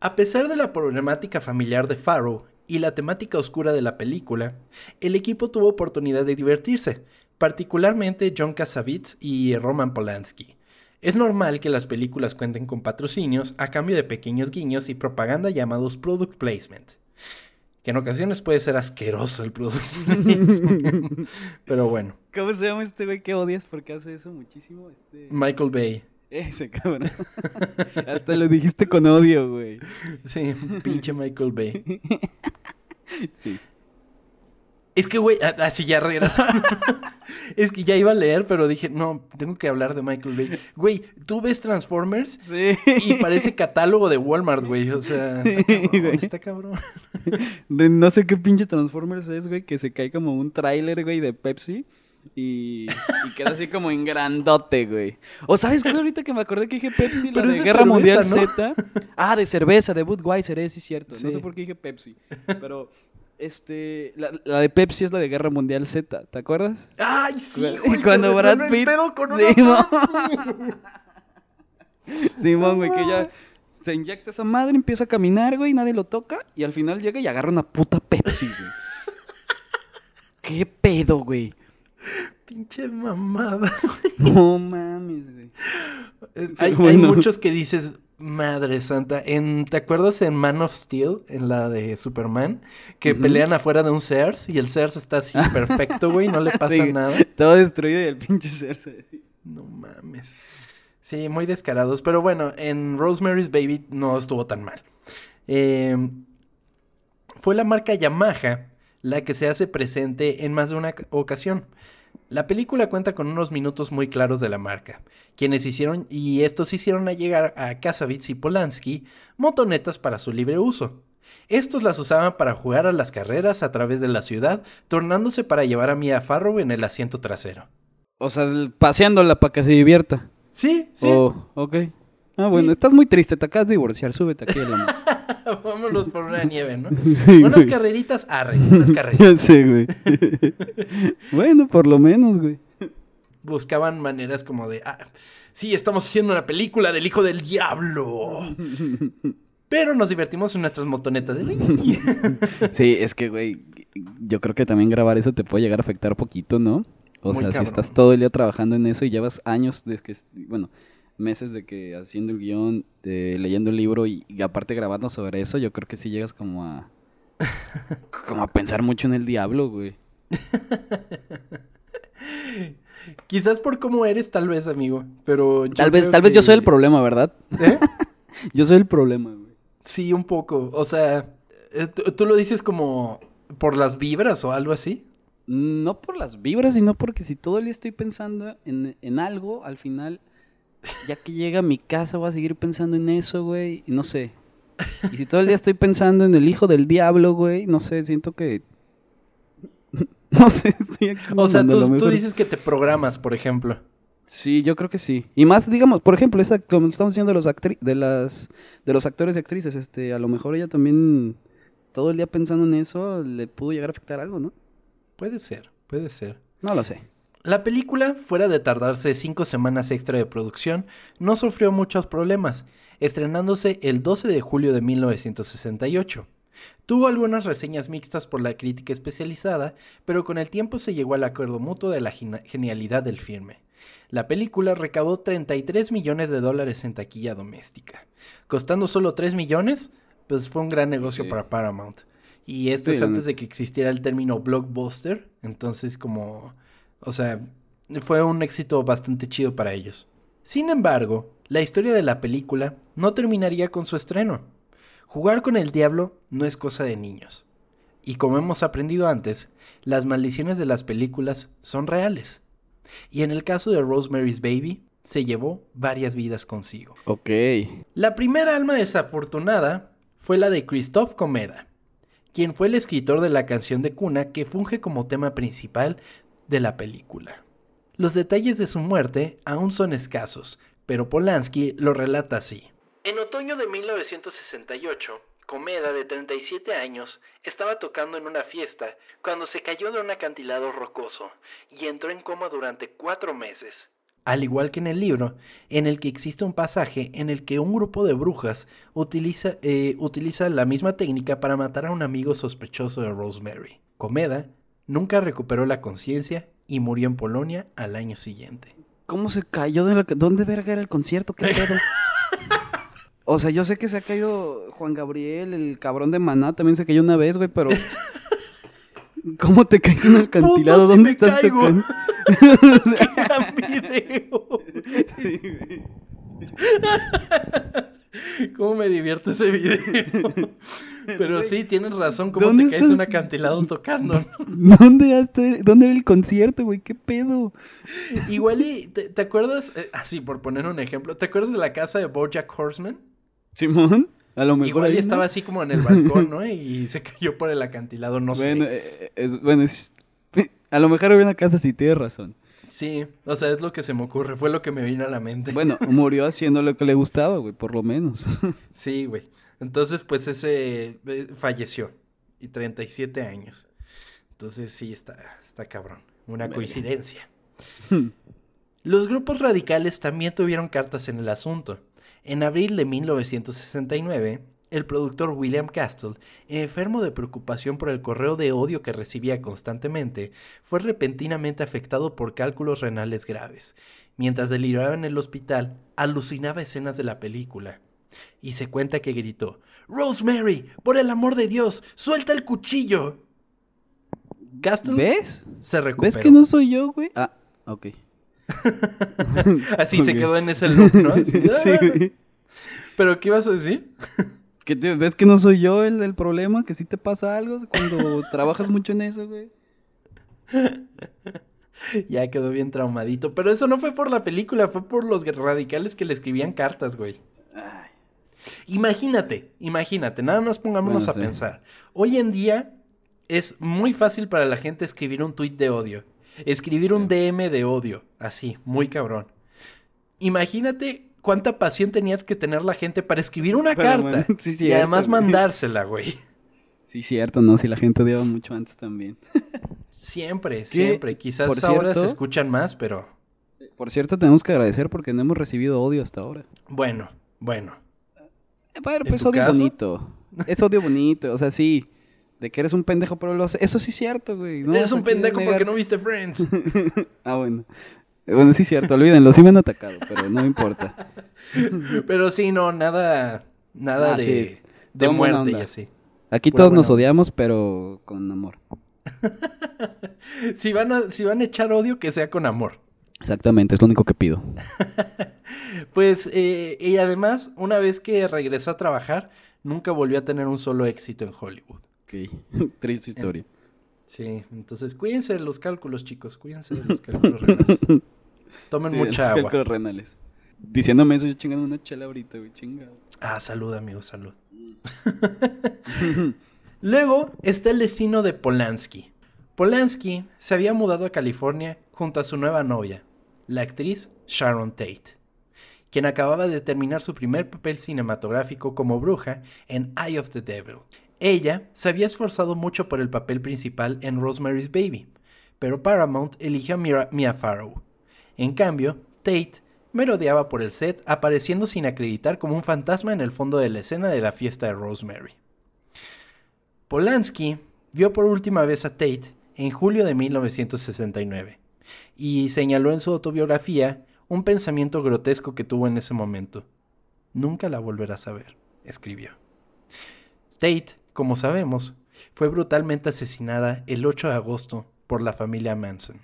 A pesar de la problemática familiar de Farrow y la temática oscura de la película, el equipo tuvo oportunidad de divertirse particularmente John Cassavetes y Roman Polanski. Es normal que las películas cuenten con patrocinios a cambio de pequeños guiños y propaganda llamados product placement. Que en ocasiones puede ser asqueroso el product placement. Pero bueno. ¿Cómo se llama este güey que odias porque hace eso muchísimo? Este... Michael Bay. Ese cabrón. Hasta lo dijiste con odio, güey. Sí, pinche Michael Bay. sí. Es que, güey, así ya regresando. es que ya iba a leer, pero dije, no, tengo que hablar de Michael Bay. Güey, tú ves Transformers sí. y parece catálogo de Walmart, güey. O sea, está cabrón. No sé qué pinche Transformers es, güey, que se cae como un tráiler, güey, de Pepsi. Y, queda así como en grandote, güey. O sabes qué, ahorita que me acordé que dije Pepsi, la de Guerra Mundial Z. Ah, de cerveza, de Budweiser, es, sí, cierto. No sé por qué dije Pepsi. Pero este, la, la, de Pepsi es la de Guerra Mundial Z, ¿te acuerdas? Ay, sí, güey. Cuando Brad Pitt. Con Simón, güey, que ya se inyecta esa madre, empieza a caminar, güey, nadie lo toca y al final llega y agarra una puta Pepsi, güey. ¿Qué pedo, güey? Pinche mamada, güey. No mames, güey. hay, hay muchos que dices, Madre santa, en, ¿te acuerdas en Man of Steel, en la de Superman? Que pelean afuera de un Sears y el Sears está así perfecto, güey, no le pasa nada. Todo destruido y el pinche Sears. No mames. Sí, muy descarados. Pero bueno, en Rosemary's Baby no estuvo tan mal. Em, fue la marca Yamaha la que se hace presente en más de una ocasión. La película cuenta con unos minutos muy claros de la marca, quienes hicieron, y estos hicieron a llegar a Kasavitz y Polanski motonetas para su libre uso. Estos las usaban para jugar a las carreras a través de la ciudad, tornándose para llevar a Mia Farrow en el asiento trasero. O sea, paseándola para que se divierta. Sí, sí. Oh, ok. Ah, bueno, estás muy triste, te acabas de divorciar, súbete aquí. Vámonos por una nieve, ¿no? Sí, unas carreritas, arre, unas carreritas. sí, güey. bueno, por lo menos, güey. Buscaban maneras como de, ah, sí, estamos haciendo una película del hijo del diablo. Pero nos divertimos en nuestras motonetas. sí, es que, güey, yo creo que también grabar eso te puede llegar a afectar poquito, ¿no? O sea, si estás todo el día trabajando en eso y llevas años de que, bueno, meses de que haciendo el guion, leyendo el libro y, aparte grabando sobre eso, yo creo que sí llegas como a. como a pensar mucho en el diablo, güey. Quizás por cómo eres, tal vez, amigo. Pero tal vez, tal vez yo soy el problema, ¿verdad? ¿Eh? yo soy el problema, güey. Sí, un poco. O sea, eh, ¿tú lo dices como por las vibras o algo así? No por las vibras, sino porque si todo el día estoy pensando en, en algo, al final ya que llega a mi casa voy a seguir pensando en eso, güey. Y no sé. Y si todo el día estoy pensando en el hijo del diablo, güey, no sé, siento que... no sé, estoy O sea, tú, dices que te programas, por ejemplo. Sí, yo creo que sí. Y más, digamos, por ejemplo, esa, como estamos diciendo de los, de, las, de los actores y actrices, este, a lo mejor ella también todo el día pensando en eso le pudo llegar a afectar algo, ¿no? Puede ser, puede ser. No lo sé. La película, fuera de tardarse cinco semanas extra de producción, no sufrió muchos problemas, estrenándose el 12 de julio de 1968. Tuvo algunas reseñas mixtas por la crítica especializada, pero con el tiempo se llegó al acuerdo mutuo de la genialidad del filme. La película recaudó 33 millones de dólares en taquilla doméstica. Costando solo 3 millones, pues fue un gran negocio para Paramount. Y esto es antes de que existiera el término blockbuster, entonces como o sea, fue un éxito bastante chido para ellos. Sin embargo, la historia de la película no terminaría con su estreno. Jugar con el diablo no es cosa de niños. Y como hemos aprendido antes, las maldiciones de las películas son reales. Y en el caso de Rosemary's Baby, se llevó varias vidas consigo. Ok. La primera alma desafortunada fue la de Christophe Comeda, quien fue el escritor de la canción de cuna que funge como tema principal de la película. Los detalles de su muerte aún son escasos, pero Polanski lo relata así. En otoño de 1968, Comeda, de 37 años, estaba tocando en una fiesta cuando se cayó de un acantilado rocoso y entró en coma durante cuatro meses. Al igual que en el libro, en el que existe un pasaje en el que un grupo de brujas utiliza, eh, utiliza la misma técnica para matar a un amigo sospechoso de Rosemary. Comeda Nunca recuperó la conciencia y murió en Polonia al año siguiente. ¿Cómo se cayó de la... ¿Dónde verga era el concierto? ¿Qué pedo? o sea, yo sé que se ha caído Juan Gabriel, el cabrón de Maná, también se cayó una vez, güey, pero... ¿Cómo te caes en el acantilado? ¿Dónde estás tocando? ¡Qué video! Sí, güey. ¿Cómo me divierto ese video? Pero sí, tienes razón, ¿cómo te caes en un acantilado tocando? ¿Dónde, ¿Dónde era el concierto, güey? ¿Qué pedo? Igual y, ¿te, acuerdas? Eh, así, por poner un ejemplo, ¿te acuerdas de la casa de Bojack Horseman? Simón, a lo mejor. Igual ahí, estaba así como en el balcón, ¿no? Y se cayó por el acantilado, no sé. Eh, es, bueno, es, a lo mejor había una casa, sí, tienes razón. Sí, o sea, es lo que se me ocurre, fue lo que me vino a la mente. Bueno, murió haciendo lo que le gustaba, güey, por lo menos. Sí, güey. Entonces, pues ese eh, falleció y 37 años. Entonces, sí, está, está cabrón. Una coincidencia. Los grupos radicales también tuvieron cartas en el asunto. En abril de 1969, el productor William Castle, enfermo de preocupación por el correo de odio que recibía constantemente, fue repentinamente afectado por cálculos renales graves. Mientras deliraba en el hospital, alucinaba escenas de la película. Y se cuenta que gritó, Rosemary, por el amor de Dios, suelta el cuchillo. Castle ¿Ves? se recuperó. ¿Ves que no soy yo, güey? Ah, ok. Así se quedó en ese look, ¿no? sí, güey. ¿Pero qué ibas a decir? ¿Ves que no soy yo el del problema? ¿Que sí te pasa algo cuando trabajas mucho en eso, güey? ya quedó bien traumadito. Pero eso no fue por la película, fue por los radicales que le escribían cartas, güey. Imagínate, imagínate, nada más pongámonos a pensar. Hoy en día es muy fácil para la gente escribir un tweet de odio, escribir un DM de odio, así, muy cabrón. Imagínate cuánta pasión tenía que tener la gente para escribir una carta y además mandársela, güey. Sí, cierto, ¿no? Si la gente odiaba mucho antes también. siempre, siempre. Quizás ahora se escuchan más, pero... Por cierto, tenemos que agradecer porque no hemos recibido odio hasta ahora. Bueno, bueno. Eh, bueno, pues es odio bonito. Es odio bonito, o sea, sí. De que eres un pendejo, pero lo Eso sí es cierto, güey. eres un pendejo porque no viste Friends. ah, bueno. Bueno, sí es cierto, olvídenlo, sí me han atacado, pero no importa. pero sí, no, nada, nada ah, de, de muerte y así. Aquí todos nos odiamos, pero con amor. si, van a, si van a echar odio, que sea con amor. Exactamente, es lo único que pido. pues, eh, y además, una vez que regresó a trabajar, nunca volvió a tener un solo éxito en Hollywood. Ok, triste historia. sí, entonces cuídense de los cálculos, chicos, cuídense de los cálculos renales. Tomen mucha agua. cálculos renales. Diciéndome eso, yo chingando una chela ahorita, güey, chingado. Ah, salud, amigo, salud. Luego está el destino de Polanski. Polanski se había mudado a California junto a su nueva novia, la actriz Sharon Tate, quien acababa de terminar su primer papel cinematográfico como bruja en Eye of the Devil. Ella se había esforzado mucho por el papel principal en Rosemary's Baby, pero Paramount eligió a Mia Farrow. En cambio, Tate merodeaba por el set, apareciendo sin acreditar como un fantasma en el fondo de la escena de la fiesta de Rosemary. Polanski vio por última vez a Tate en julio de 1969 y señaló en su autobiografía un pensamiento grotesco que tuvo en ese momento. Nunca la volverás a ver, escribió. Tate, como sabemos, fue brutalmente asesinada el 8 de agosto por la familia Manson,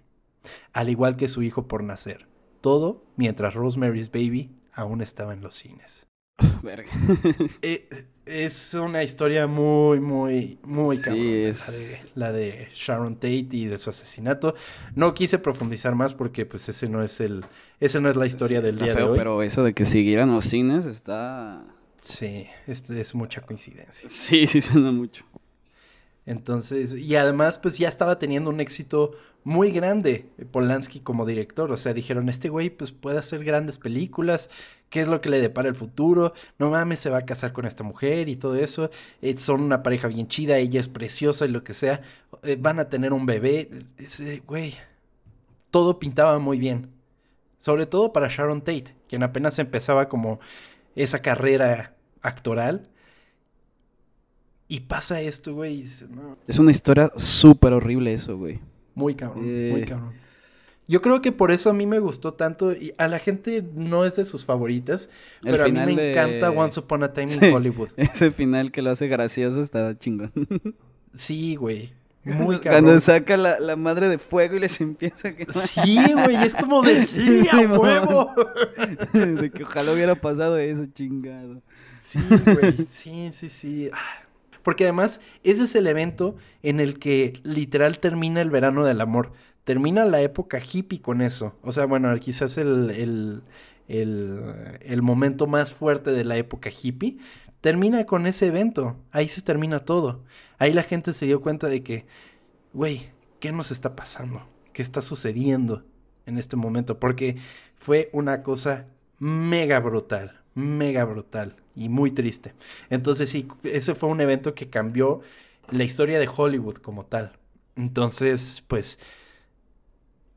al igual que su hijo por nacer. Todo mientras Rosemary's Baby aún estaba en los cines. Verga. Eh, es una historia muy, muy, muy sí, es... la, de, Sharon Tate y de su asesinato. No quise profundizar más porque pues ese no es el, ese no es la historia del día de hoy. Pero eso de que siguieran los cines está. Sí, este es mucha coincidencia. Sí, sí suena mucho. Entonces, y además, pues ya estaba teniendo un éxito muy grande Polanski como director. O sea, dijeron, este güey pues puede hacer grandes películas, ¿qué es lo que le depara el futuro? No mames, se va a casar con esta mujer y todo eso. Eh, son una pareja bien chida, ella es preciosa y lo que sea. Eh, van a tener un bebé. Ese güey, todo pintaba muy bien. Sobre todo para Sharon Tate, quien apenas empezaba como esa carrera actoral y pasa esto, güey. Es una historia súper horrible eso, güey. Muy cabrón, muy eh. cabrón. Yo creo que por eso a mí me gustó tanto. Y a la gente no es de sus favoritas. pero a mí me encanta Once Upon a Time in Hollywood. Ese final que lo hace gracioso está chingón. sí, güey. Muy cabrón. Cuando saca la, madre de fuego y les empieza a quemar. Sí, güey, es como de sí, a huevo. de que ojalá hubiera pasado eso, chingado. Sí, güey, sí, sí, sí. Ah. Porque además, ese es el evento en el que literal termina el verano del amor. Termina la época hippie con eso. O sea, bueno, quizás el, el, el, momento más fuerte de la época hippie. Termina con ese evento. Ahí se termina todo. Ahí la gente se dio cuenta de que, güey, ¿qué nos está pasando? ¿Qué está sucediendo en este momento? Porque fue una cosa mega brutal, mega brutal y muy triste. Entonces sí, ese fue un evento que cambió la historia de Hollywood como tal. Entonces, pues,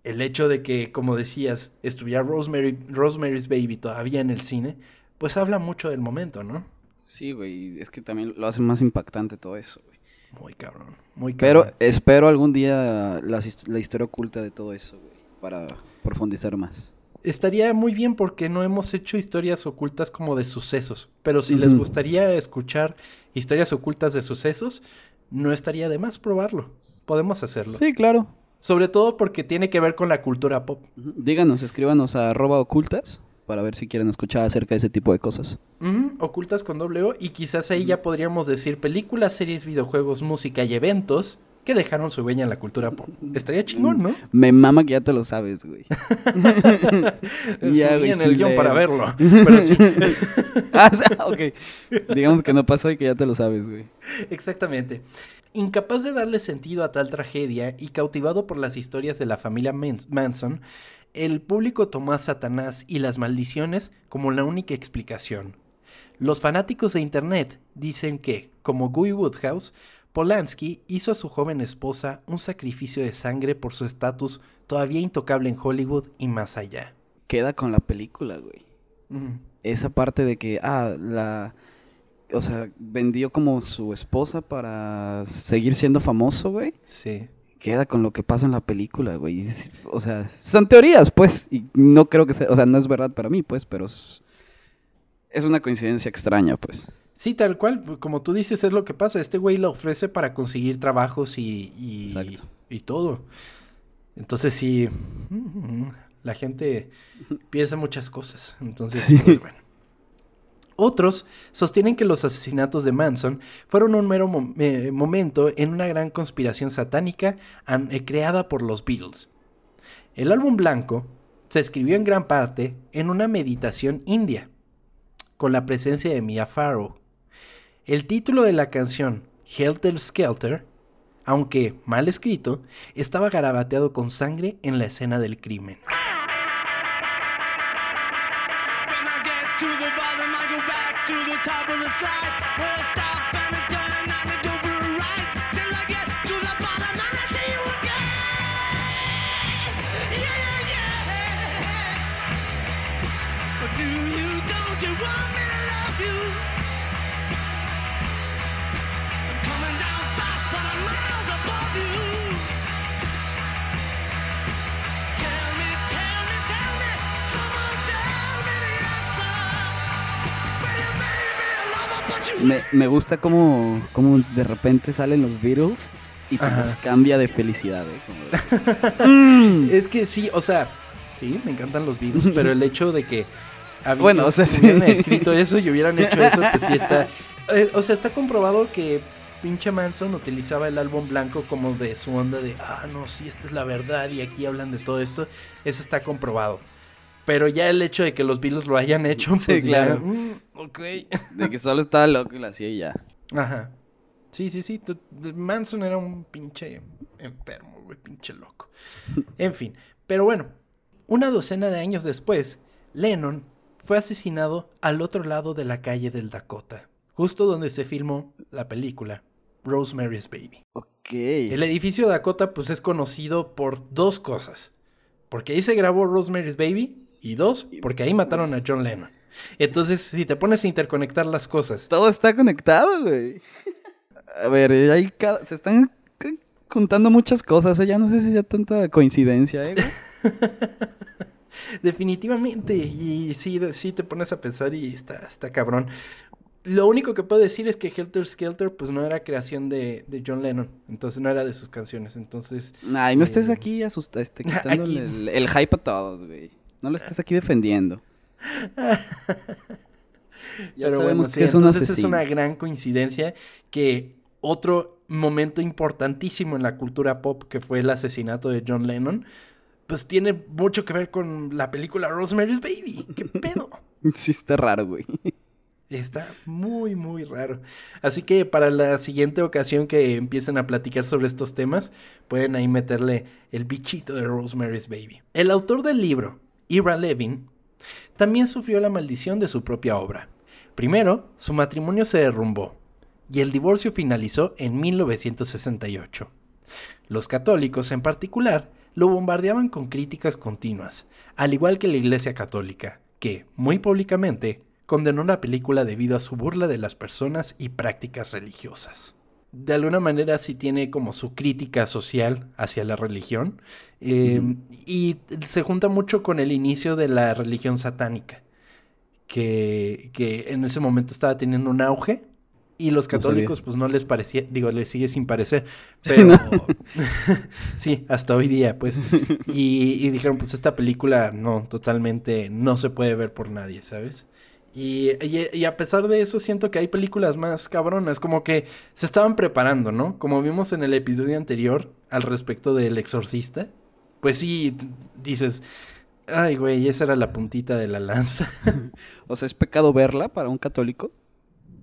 el hecho de que, como decías, estuviera Rosemary, Rosemary's Baby todavía en el cine, pues habla mucho del momento, ¿no? Sí, güey, es que también lo hace más impactante todo eso, güey. Muy cabrón, muy cabrón. Pero espero algún día la, la historia oculta de todo eso, güey, para profundizar más. Estaría muy bien porque no hemos hecho historias ocultas como de sucesos. Pero si les gustaría escuchar historias ocultas de sucesos, no estaría de más probarlo. Podemos hacerlo. Sí, claro. Sobre todo porque tiene que ver con la cultura pop. Díganos, escríbanos a arroba ocultas para ver si quieren escuchar acerca de ese tipo de cosas. Ocultas con doble O y quizás ahí ya podríamos decir películas, series, videojuegos, música y eventos que dejaron su huella en la cultura pop. Estaría chingón, ¿no? Me mama que ya te lo sabes, güey. ya, en el guion para verlo. Pero sí. ah, ok. Digamos que no pasó y que ya te lo sabes, güey. Exactamente. Incapaz de darle sentido a tal tragedia y cautivado por las historias de la familia Manson, el público tomó a Satanás y las maldiciones como la única explicación. Los fanáticos de Internet dicen que, como Guy Woodhouse, Polanski hizo a su joven esposa un sacrificio de sangre por su estatus todavía intocable en Hollywood y más allá. Queda con la película, güey. Esa parte de que, ah, la... O sea, vendió como su esposa para seguir siendo famoso, güey. Sí. Queda con lo que pasa en la película, güey. O sea, son teorías, pues. Y no creo que sea... O sea, no es verdad para mí, pues, pero... Es, es una coincidencia extraña, pues. Sí, tal cual, como tú dices, es lo que pasa. Este güey lo ofrece para conseguir trabajos y, y, todo. Entonces sí, la gente piensa muchas cosas. Entonces, pues, bueno. Otros sostienen que los asesinatos de Manson fueron un mero eh, momento en una gran conspiración satánica eh, creada por los Beatles. El álbum blanco se escribió en gran parte en una meditación india, con la presencia de Mia Farrow, el título de la canción, Helter Skelter, aunque mal escrito, estaba garabateado con sangre en la escena del crimen. me, gusta cómo, cómo, de repente salen los Beatles y pues cambia de felicidad. ¿eh? es que sí, o sea, sí, me encantan los Beatles, pero el hecho de que bueno, o sea, hubieran escrito eso y hubieran hecho eso, pues sí está. Eh, o sea, está comprobado que pinche Manson utilizaba el álbum blanco como de su onda de, ah, no, sí, esta es la verdad y aquí hablan de todo esto. Eso está comprobado. Pero ya el hecho de que los Beatles lo hayan hecho, pues claro. Mm, ok. De que solo estaba loco y lo hacía y ya. Ajá. Sí, sí, sí. Manson era un pinche enfermo, güey, pinche loco. En fin. Pero bueno, una docena de años después, Lennon fue asesinado al otro lado de la calle del Dakota, justo donde se filmó la película Rosemary's Baby. Ok. El edificio Dakota, pues es conocido por dos cosas. Porque ahí se grabó Rosemary's Baby y dos, porque ahí mataron a John Lennon. Entonces, si te pones a interconectar las cosas. Todo está conectado, güey. A ver, ahí se están contando muchas cosas. ¿eh? Ya no sé si ya tanta coincidencia, ¿eh? Definitivamente. Y sí, sí te pones a pensar y está, está cabrón. Lo único que puedo decir es que Helter Skelter pues no era creación de, John Lennon, entonces no era de sus canciones, entonces... Ay, no estés eh, aquí asustado, este, quitándole El, el, hype a todos, güey. No lo estás aquí defendiendo. ya Pero sabemos que es entonces es una gran coincidencia que otro momento importantísimo en la cultura pop que fue el asesinato de John Lennon, pues tiene mucho que ver con la película Rosemary's Baby. ¿Qué pedo? sí, está raro, güey. Está muy, muy raro. Así que para la siguiente ocasión que empiecen a platicar sobre estos temas, pueden ahí meterle el bichito de Rosemary's Baby. El autor del libro, Ira Levin, también sufrió la maldición de su propia obra. Primero, su matrimonio se derrumbó y el divorcio finalizó en 1968. Los católicos, en particular, lo bombardeaban con críticas continuas, al igual que la Iglesia Católica, que, muy públicamente, condenó la película debido a su burla de las personas y prácticas religiosas. De alguna manera sí tiene como su crítica social hacia la religión. Eh, y se junta mucho con el inicio de la religión satánica, que, que en ese momento estaba teniendo un auge. Y los católicos, pues no les parecía, digo, les sigue sin parecer, pero sí, hasta hoy día, pues. Y, y dijeron, pues esta película no, totalmente no se puede ver por nadie, ¿sabes? Y, y, a pesar de eso, siento que hay películas más cabronas, como que se estaban preparando, ¿no? Como vimos en el episodio anterior al respecto del exorcista. Pues sí, dices, ay, güey, esa era la puntita de la lanza. o sea, ¿es pecado verla para un católico?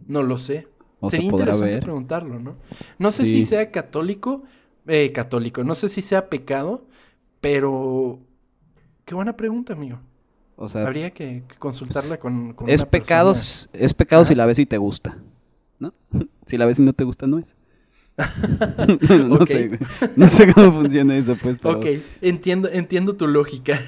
No lo sé. Sería interesante preguntarlo, ¿no? No sé si sea católico, eh, católico, no sé si sea pecado, pero... Qué buena pregunta, amigo. O sea, habría que, consultarla con, con, es pecados, Es pecado si la ves y te gusta, ¿no? si la ves y no te gusta, no es. no, sé, no sé cómo funciona eso, pues. Pero... Ok, entiendo, entiendo tu lógica.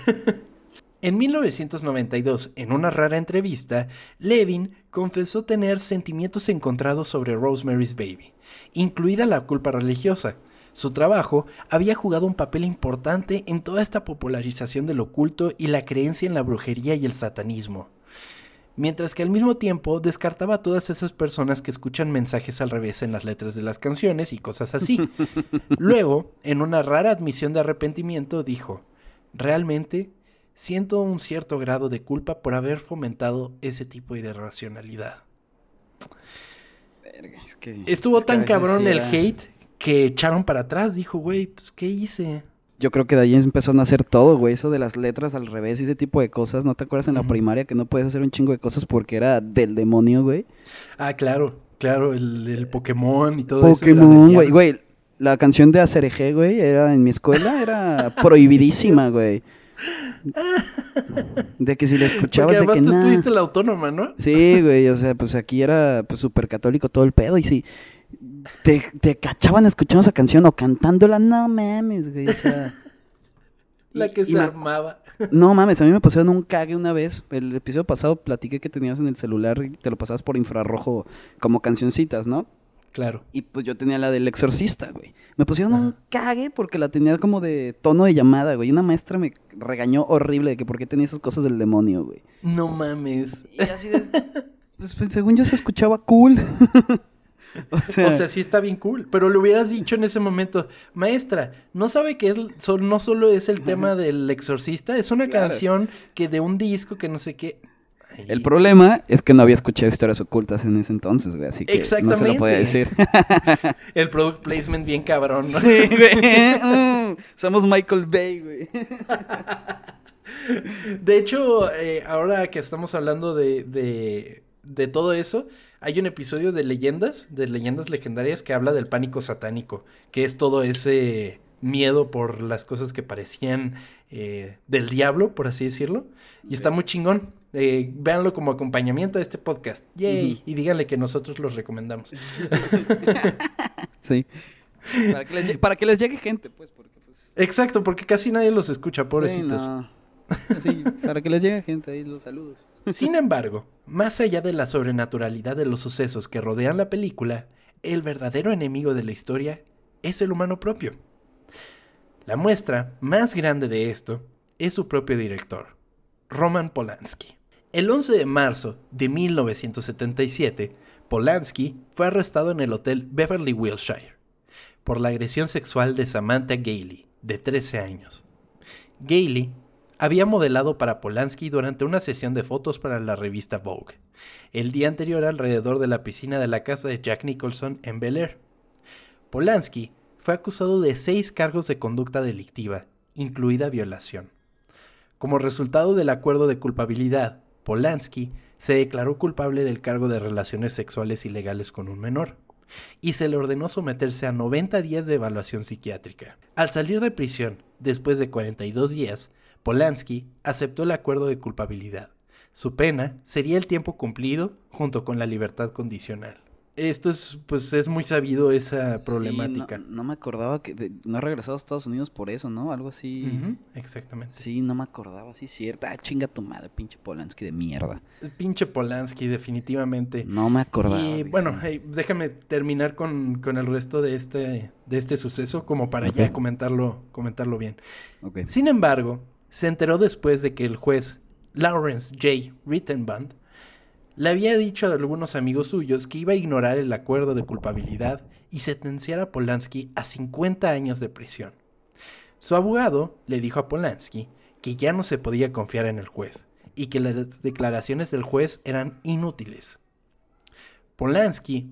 en 1992, en una rara entrevista, Levin confesó tener sentimientos encontrados sobre Rosemary's Baby, incluida la culpa religiosa. Su trabajo había jugado un papel importante en toda esta popularización del oculto y la creencia en la brujería y el satanismo. Mientras que al mismo tiempo descartaba a todas esas personas que escuchan mensajes al revés en las letras de las canciones y cosas así. Luego, en una rara admisión de arrepentimiento, dijo, realmente siento un cierto grado de culpa por haber fomentado ese tipo de racionalidad. Estuvo tan cabrón el hate que echaron para atrás. Dijo, güey, pues, ¿qué hice? Yo creo que de ahí empezó a nacer todo, güey. Eso de las letras al revés y ese tipo de cosas. ¿No te acuerdas en la primaria que no puedes hacer un chingo de cosas porque era del demonio, güey? Ah, claro. Claro, el, Pokémon y todo eso. Pokémon, güey. Güey, la canción de Acereje, güey, era en mi escuela, era prohibidísima, güey. De que si la escuchabas Porque de que tú estuviste la autónoma, ¿no? Sí, güey, o sea, pues aquí era pues súper católico todo el pedo y sí, te, te cachaban escuchando esa canción o cantándola, no mames, güey. O sea. La que se armaba. No mames, a mí me pusieron un cague una vez. El episodio pasado platiqué que tenías en el celular y te lo pasabas por infrarrojo como cancioncitas, ¿no? Claro. Y pues yo tenía la del exorcista, güey. Me pusieron un cague porque la tenía como de tono de llamada, güey. Una maestra me regañó horrible de que por qué tenía esas cosas del demonio, güey. No mames. Y así de... pues, pues según yo se escuchaba cool. O sea, sí está bien cool. Pero le hubieras dicho en ese momento, maestra, ¿no sabe que es, no solo es el tema del exorcista? Es una canción que de un disco que no sé qué. El problema es que no había escuchado historias ocultas en ese entonces, güey, así que no se lo podía decir. el product placement bien cabrón, ¿no? Sí, güey. Mm, somos Michael Bay, güey. De hecho, eh, ahora que estamos hablando de, de, de todo eso, hay un episodio de leyendas, de leyendas legendarias, que habla del pánico satánico, que es todo ese miedo por las cosas que parecían eh, del diablo, por así decirlo. Y está muy chingón. Eh, véanlo como acompañamiento a este podcast. Yay. Y díganle que nosotros los recomendamos. sí. Para que, les, llegue gente, pues, porque pues... Exacto, porque casi nadie los escucha, pobrecitos. Sí, para que les llegue gente ahí los saludos. Sin embargo, más allá de la sobrenaturalidad de los sucesos que rodean la película, el verdadero enemigo de la historia es el humano propio. La muestra más grande de esto es su propio director, Roman Polanski. El 11 de marzo de 1977, Polanski fue arrestado en el hotel Beverly Wilshire por la agresión sexual de Samantha Gailey, de 13 años. Gailey había modelado para Polanski durante una sesión de fotos para la revista Vogue, el día anterior alrededor de la piscina de la casa de Jack Nicholson en Bel Air. Polanski fue acusado de seis cargos de conducta delictiva, incluida violación. Como resultado del acuerdo de culpabilidad, Polanski se declaró culpable del cargo de relaciones sexuales ilegales con un menor, y se le ordenó someterse a 90 días de evaluación psiquiátrica. Al salir de prisión, después de 42 días, Polanski aceptó el acuerdo de culpabilidad. Su pena sería el tiempo cumplido junto con la libertad condicional. Esto es, pues, es muy sabido esa problemática. no, me acordaba que no ha regresado a Estados Unidos por eso, ¿no? Algo así. exactamente. Sí, no me acordaba, sí, cierta. Ah, chinga tu madre, pinche Polanski de mierda. pinche Polanski, definitivamente. No me acordaba. Y bueno, déjame terminar con, el resto de este, de este suceso, como para ya comentarlo, comentarlo bien. Sin embargo, se enteró después de que el juez Lawrence J. Rittenband le había dicho a algunos amigos suyos que iba a ignorar el acuerdo de culpabilidad y sentenciar a Polanski a 50 años de prisión. Su abogado le dijo a Polanski que ya no se podía confiar en el juez y que las declaraciones del juez eran inútiles. Polanski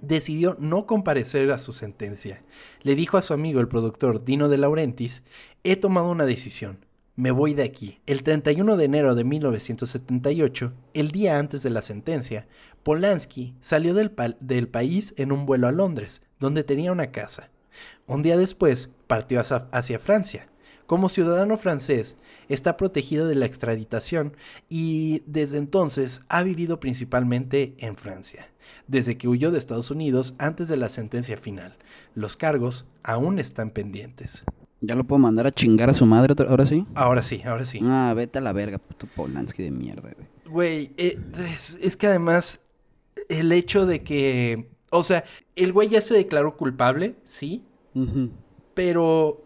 decidió no comparecer a su sentencia. Le dijo a su amigo el productor Dino de Laurentiis, he tomado una decisión me voy de aquí. El 31 de enero de 1978, el día antes de la sentencia, Polanski salió del, país en un vuelo a Londres, donde tenía una casa. Un día después, partió hacia, hacia Francia. Como ciudadano francés, está protegido de la extraditación y desde entonces ha vivido principalmente en Francia, desde que huyó de Estados Unidos antes de la sentencia final. Los cargos aún están pendientes. ¿Ya lo puedo mandar a chingar a su madre ahora sí? Ahora sí, ahora sí. Ah, vete a la verga, puto Polanski de mierda, güey. Güey, eh, es, que además el hecho de que... O sea, el güey ya se declaró culpable, sí. Pero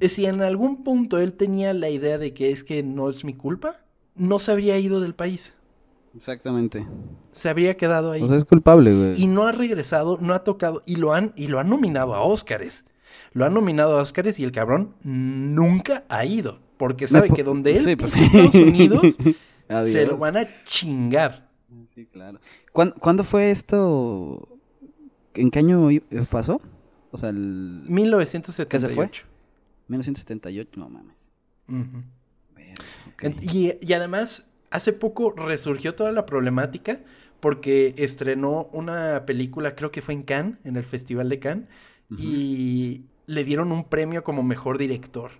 eh, si en algún punto él tenía la idea de que es que no es mi culpa, no se habría ido del país. Exactamente. Se habría quedado ahí. O sea, es culpable, güey. Y no ha regresado, no ha tocado, y lo han, y lo han nominado a Óscares. Lo han nominado a Oscars y el cabrón nunca ha ido. Porque sabe que donde él pues Estados Unidos se lo van a chingar. Sí, claro. ¿Cuándo, fue esto? ¿En qué año pasó? O sea, el... 1978. ¿Qué se fue? 1978, no mames. y, y además, hace poco resurgió toda la problemática porque estrenó una película, creo que fue en Cannes, en el Festival de Cannes, y le dieron un premio como mejor director.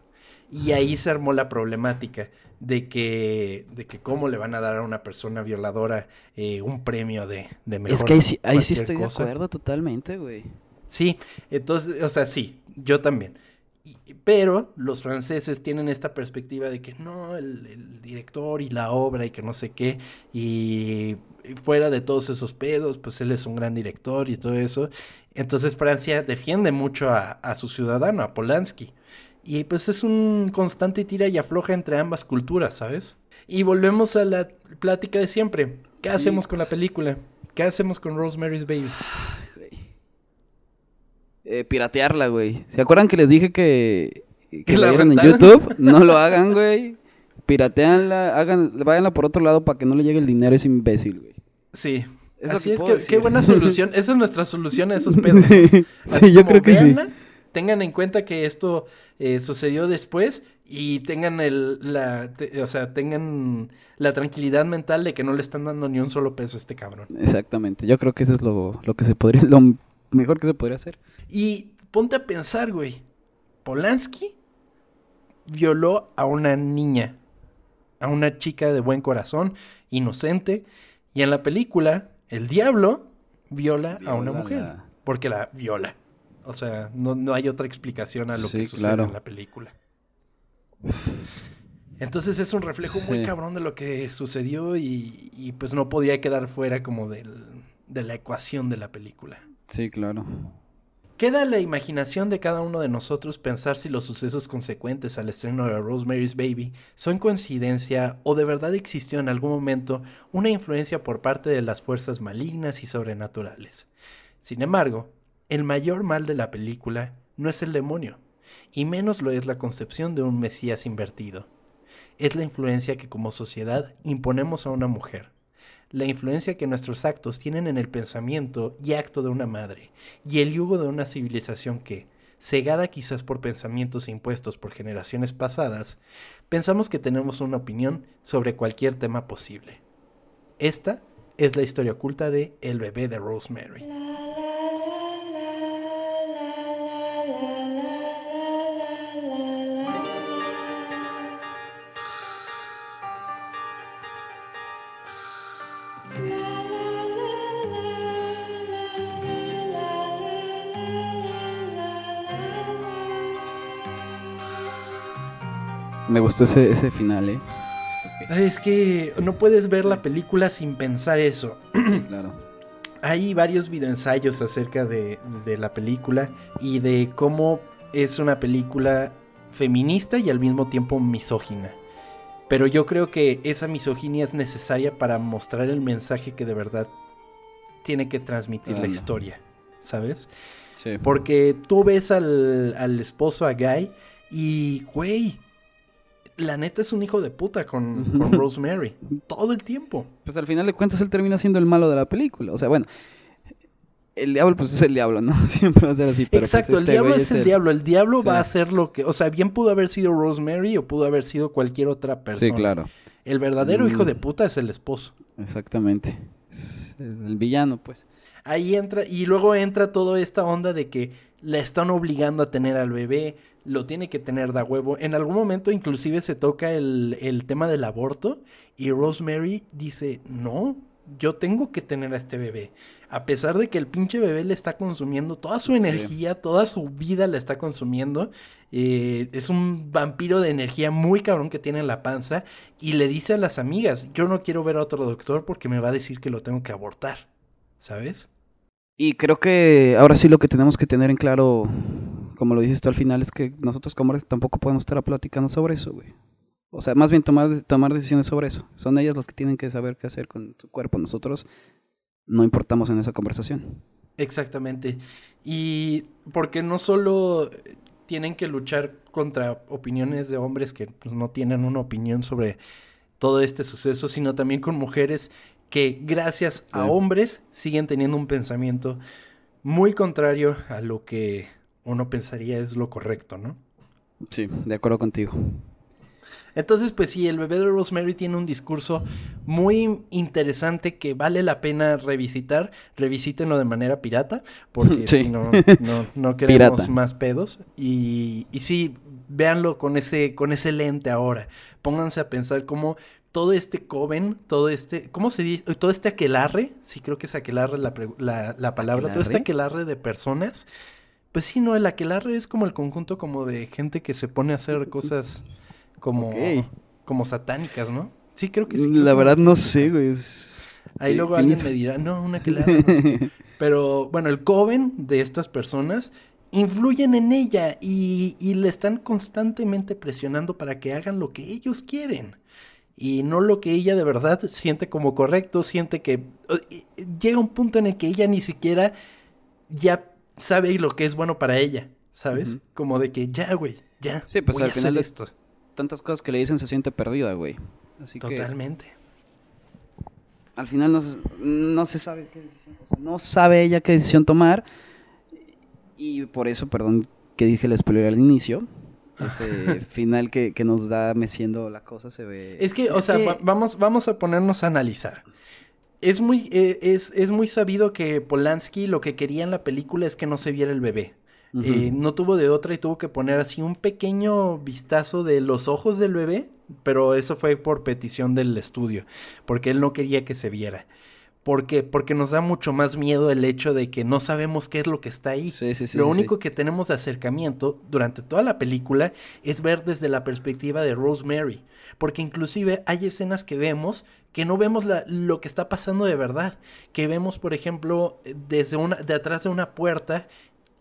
Y ahí se armó la problemática de que, de que cómo le van a dar a una persona violadora eh, un premio de, de mejor Es que ahí, sí estoy de acuerdo totalmente, güey. Sí, entonces, o sea, sí, yo también. pero los franceses tienen esta perspectiva de que no, el, el, director y la obra y que no sé qué, y fuera de todos esos pedos, pues él es un gran director y todo eso. Entonces Francia defiende mucho a, su ciudadano, a Polanski. Y pues es un constante tira y afloja entre ambas culturas, ¿sabes? Y volvemos a la plática de siempre. ¿Qué hacemos con la película? ¿Qué hacemos con Rosemary's Baby? Eh, piratearla, güey. ¿Se acuerdan que les dije que, que la vieran en YouTube? No lo hagan, güey. Pirateanla, hagan, váyanla por otro lado para que no le llegue el dinero a ese imbécil, güey. Sí, Así es que qué buena solución. Esa es nuestra solución a esos pedos. Sí, yo creo que sí. Tengan en cuenta que esto eh, sucedió después y tengan el, la, o sea, tengan la tranquilidad mental de que no le están dando ni un solo peso a este cabrón. Exactamente. Yo creo que eso es lo, lo que se podría, lo mejor que se podría hacer. Y ponte a pensar, güey. Polanski violó a una niña, a una chica de buen corazón, inocente, y en la película el diablo viola, a una mujer. Porque la viola. O sea, no, hay otra explicación a lo que sucede en la película. Entonces es un reflejo muy cabrón de lo que sucedió y, pues no podía quedar fuera como del, de la ecuación de la película. Sí, claro. Queda la imaginación de cada uno de nosotros pensar si los sucesos consecuentes al estreno de Rosemary's Baby son coincidencia o de verdad existió en algún momento una influencia por parte de las fuerzas malignas y sobrenaturales. Sin embargo, el mayor mal de la película no es el demonio, y menos lo es la concepción de un Mesías invertido. Es la influencia que como sociedad imponemos a una mujer la influencia que nuestros actos tienen en el pensamiento y acto de una madre, y el yugo de una civilización que, cegada quizás por pensamientos impuestos por generaciones pasadas, pensamos que tenemos una opinión sobre cualquier tema posible. Esta es la historia oculta de El bebé de Rosemary. Me gustó ese, ese final, ¿eh? Es que no puedes ver la película sin pensar eso. claro. Hay varios videoensayos acerca de, de la película y de cómo es una película feminista y al mismo tiempo misógina. Pero yo creo que esa misoginia es necesaria para mostrar el mensaje que de verdad tiene que transmitir la historia, ¿sabes? Sí. Porque tú ves al, al esposo, a Guy, y, güey, la neta es un hijo de puta con, con Rosemary. Todo el tiempo. Pues al final de cuentas él termina siendo el malo de la película. O sea, bueno, el diablo pues es el diablo, ¿no? Siempre va a ser así. Pero pues, Exacto, el este diablo es el, diablo. El diablo va a hacer lo que... O sea, bien pudo haber sido Rosemary o pudo haber sido cualquier otra persona. Sí, claro. El verdadero hijo mm. de puta es el esposo. Exactamente. Es el villano, pues. Ahí entra... Y luego entra toda esta onda de que la están obligando a tener al bebé, lo tiene que tener de huevo. En algún momento inclusive se toca el, el tema del aborto y Rosemary dice, no, yo tengo que tener a este bebé. A pesar de que el pinche bebé le está consumiendo toda su energía, toda su vida le está consumiendo. Eh, es un vampiro de energía muy cabrón que tiene en la panza. Y le dice a las amigas, yo no quiero ver a otro doctor porque me va a decir que lo tengo que abortar. ¿Sabes? Y creo que ahora sí lo que tenemos que tener en claro, como lo dices tú al final, es que nosotros como hombres tampoco podemos estar platicando sobre eso, güey. O sea, más bien tomar, tomar decisiones sobre eso. Son ellas las que tienen que saber qué hacer con su cuerpo. Nosotros no importamos en esa conversación. Exactamente. Y porque no solo tienen que luchar contra opiniones de hombres que pues, no tienen una opinión sobre todo este suceso, sino también con mujeres que gracias a hombres siguen teniendo un pensamiento muy contrario a lo que uno pensaría es lo correcto, ¿no? Sí, de acuerdo contigo. Entonces, pues sí, el bebé de Rosemary tiene un discurso muy interesante que vale la pena revisitar. Revisítenlo de manera pirata, porque si no, no, queremos más pedos. Y, y sí, véanlo con ese, con ese lente ahora. Pónganse a pensar cómo todo este coven, todo este, ¿cómo se dice? Todo este aquelarre, sí creo que es aquelarre la, la, palabra, todo este aquelarre de personas. Pues sí, no, el aquelarre es como el conjunto como de gente que se pone a hacer cosas como, como satánicas, ¿no? Sí, creo que sí. La verdad no sé, güey. Ahí luego alguien me dirá, no, una que la... Pero bueno, el coven de estas personas influyen en ella y, y le están constantemente presionando para que hagan lo que ellos quieren y no lo que ella de verdad siente como correcto, siente que llega un punto en el que ella ni siquiera ya sabe lo que es bueno para ella, ¿sabes? Como de que ya, güey, ya. Sí, pues al final esto tantas cosas que le dicen se siente perdida, güey. Así Totalmente. al final no, no se sabe qué decisión, no sabe ella qué decisión tomar. Y por eso, perdón que dije el spoiler al inicio, ese final que, nos da meciendo la cosa se ve. Es que, o sea, vamos, vamos a ponernos a analizar. Es muy, eh, es, es muy sabido que Polanski lo que quería en la película es que no se viera el bebé. Eh, no tuvo de otra y tuvo que poner así un pequeño vistazo de los ojos del bebé, pero eso fue por petición del estudio, porque él no quería que se viera. ¿Por qué? Porque nos da mucho más miedo el hecho de que no sabemos qué es lo que está ahí. lo único que tenemos de acercamiento durante toda la película es ver desde la perspectiva de Rosemary. Porque inclusive hay escenas que vemos que no vemos lo que está pasando de verdad. Que vemos, por ejemplo, desde una, de atrás de una puerta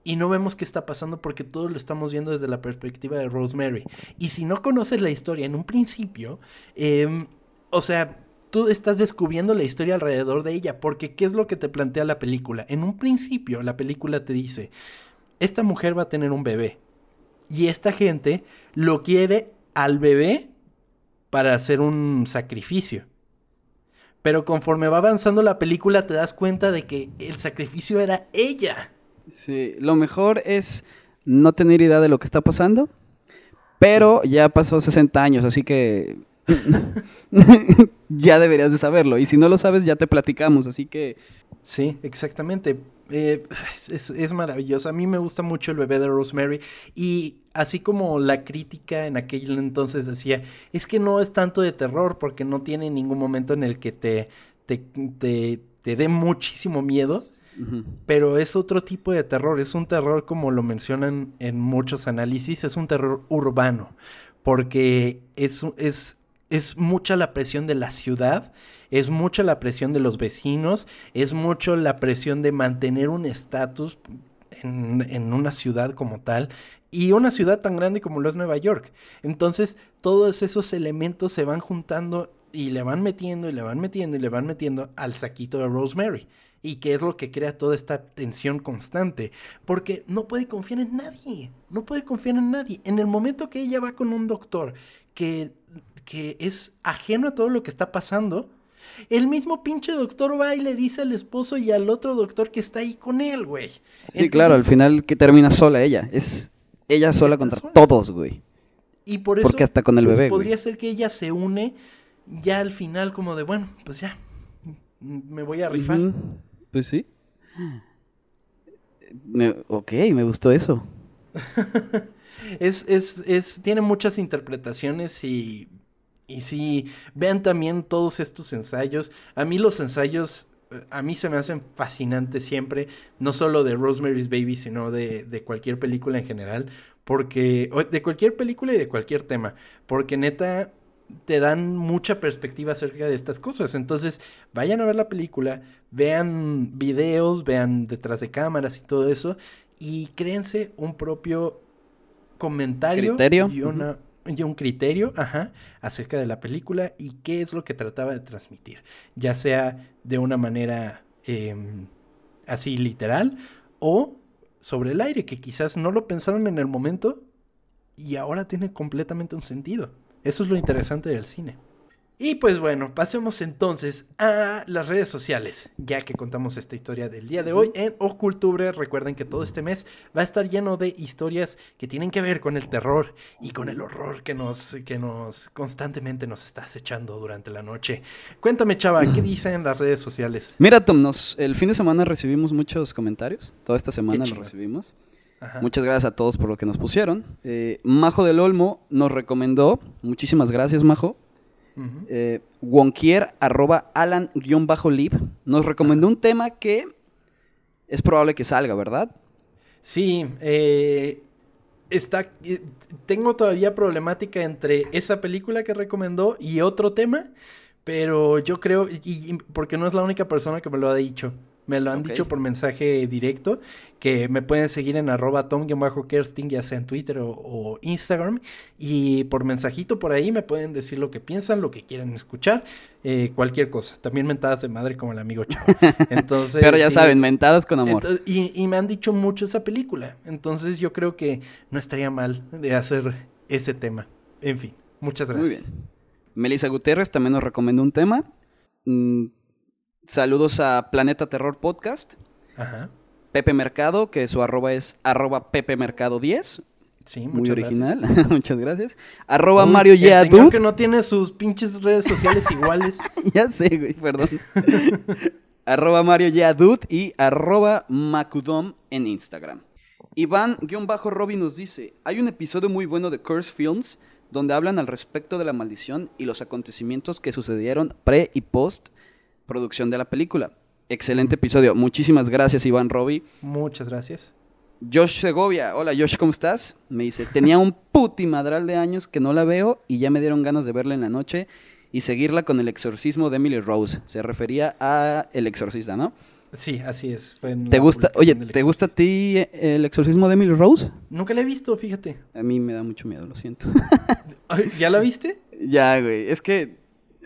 y no vemos qué está pasando porque todo lo estamos viendo desde la perspectiva de Rosemary. Y si no conoces la historia en un principio, em, o sea, tú estás descubriendo la historia alrededor de ella, porque ¿qué es lo que te plantea la película? En un principio la película te dice, esta mujer va a tener un bebé y esta gente lo quiere al bebé para hacer un sacrificio. Pero conforme va avanzando la película te das cuenta de que el sacrificio era ella. Sí, lo mejor es no tener idea de lo que está pasando, pero ya pasó 60 años, así que ya deberías de saberlo. Y si no lo sabes, ya te platicamos, así que... Sí, exactamente. Eh, es, maravilloso. A mí me gusta mucho el bebé de Rosemary. Y así como la crítica en aquel entonces decía, es que no es tanto de terror porque no tiene ningún momento en el que te, te, te, te dé muchísimo miedo. Pero es otro tipo de terror, es un terror como lo mencionan en muchos análisis, es un terror urbano. porque es, es, es mucha la presión de la ciudad, es mucha la presión de los vecinos, es mucho la presión de mantener un estatus en, en, una ciudad como tal y una ciudad tan grande como lo es Nueva York. Entonces, todos esos elementos se van juntando y le van metiendo y le van metiendo y le van metiendo al saquito de Rosemary. Y que es lo que crea toda esta tensión constante. Porque no puede confiar en nadie. No puede confiar en nadie. En el momento que ella va con un doctor que, que es ajeno a todo lo que está pasando, el mismo pinche doctor va y le dice al esposo y al otro doctor que está ahí con él, güey. Sí, claro, al final que termina sola ella. Es ella sola contra todos, güey. Y por eso. Porque hasta con el pues, bebé. Podría ser que ella se une ya al final, como de, bueno, pues ya. Me voy a rifar. Pues sí. ok, me gustó eso. es, es, es, tiene muchas interpretaciones y, y sí, vean también todos estos ensayos. A mí los ensayos, a mí se me hacen fascinantes siempre, no solo de Rosemary's Baby, sino de, de cualquier película en general, porque, de cualquier película y de cualquier tema, porque neta, te dan mucha perspectiva acerca de estas cosas. Entonces, vayan a ver la película, vean videos, vean detrás de cámaras y todo eso, y créense un propio comentario y, una, y un criterio ajá, acerca de la película y qué es lo que trataba de transmitir. Ya sea de una manera em, así literal o sobre el aire, que quizás no lo pensaron en el momento y ahora tiene completamente un sentido. Eso es lo interesante del cine. Y pues bueno, pasemos entonces a las redes sociales, ya que contamos esta historia del día de hoy en Ocultubre. Recuerden que todo este mes va a estar lleno de historias que tienen que ver con el terror y con el horror que nos, que nos constantemente nos está acechando durante la noche. Cuéntame, Chava, ¿qué dicen en las redes sociales? Mira, Tom, nos, el fin de semana recibimos muchos comentarios. Toda esta semana los recibimos. Muchas gracias a todos por lo que nos pusieron. Eh, Majo del Olmo nos recomendó, muchísimas gracias Majo. Eh, Wonkier, arroba Alan-Lib, nos recomendó un tema que es probable que salga, ¿verdad? Sí, eh, está, tengo todavía problemática entre esa película que recomendó y otro tema, pero yo creo, y, porque no es la única persona que me lo ha dicho. Me lo han dicho por mensaje directo, que me pueden seguir en arroba tom-kersting, ya sea en Twitter o, Instagram. Y por mensajito por ahí me pueden decir lo que piensan, lo que quieren escuchar, eh, cualquier cosa. También mentadas de madre como el amigo Chavo. Entonces, Pero ya saben, mentadas con amor. y, y me han dicho mucho esa película. Entonces yo creo que no estaría mal de hacer ese tema. En fin, muchas gracias. Muy bien. Melissa Gutiérrez también nos recomendó un tema. Mm, Saludos a Planeta Terror Podcast. Ajá. Pepe Mercado, que su arroba es arroba Pepe Mercado 10. Sí, muy original. muchas gracias. Arroba Mario El señor que no tiene sus pinches redes sociales iguales. ya sé, güey, perdón. arroba Mario Yadud y arroba Macudom en Instagram. Iván-Robin nos dice, hay un episodio muy bueno de Curse Films donde hablan al respecto de la maldición y los acontecimientos que sucedieron pre y post producción de la película. Excelente episodio. Muchísimas gracias, Iván Roby. Muchas gracias. Josh Segovia. Hola, Josh, ¿cómo estás? Me dice, tenía un putimadral de años que no la veo y ya me dieron ganas de verla en la noche y seguirla con el exorcismo de Emily Rose. Se refería a El Exorcista, ¿no? Sí, así es. ¿Te gusta, oye, ¿te gusta a ti el exorcismo de Emily Rose? Nunca la he visto, fíjate. A mí me da mucho miedo, lo siento. ¿Ya la viste? Ya, güey. Es que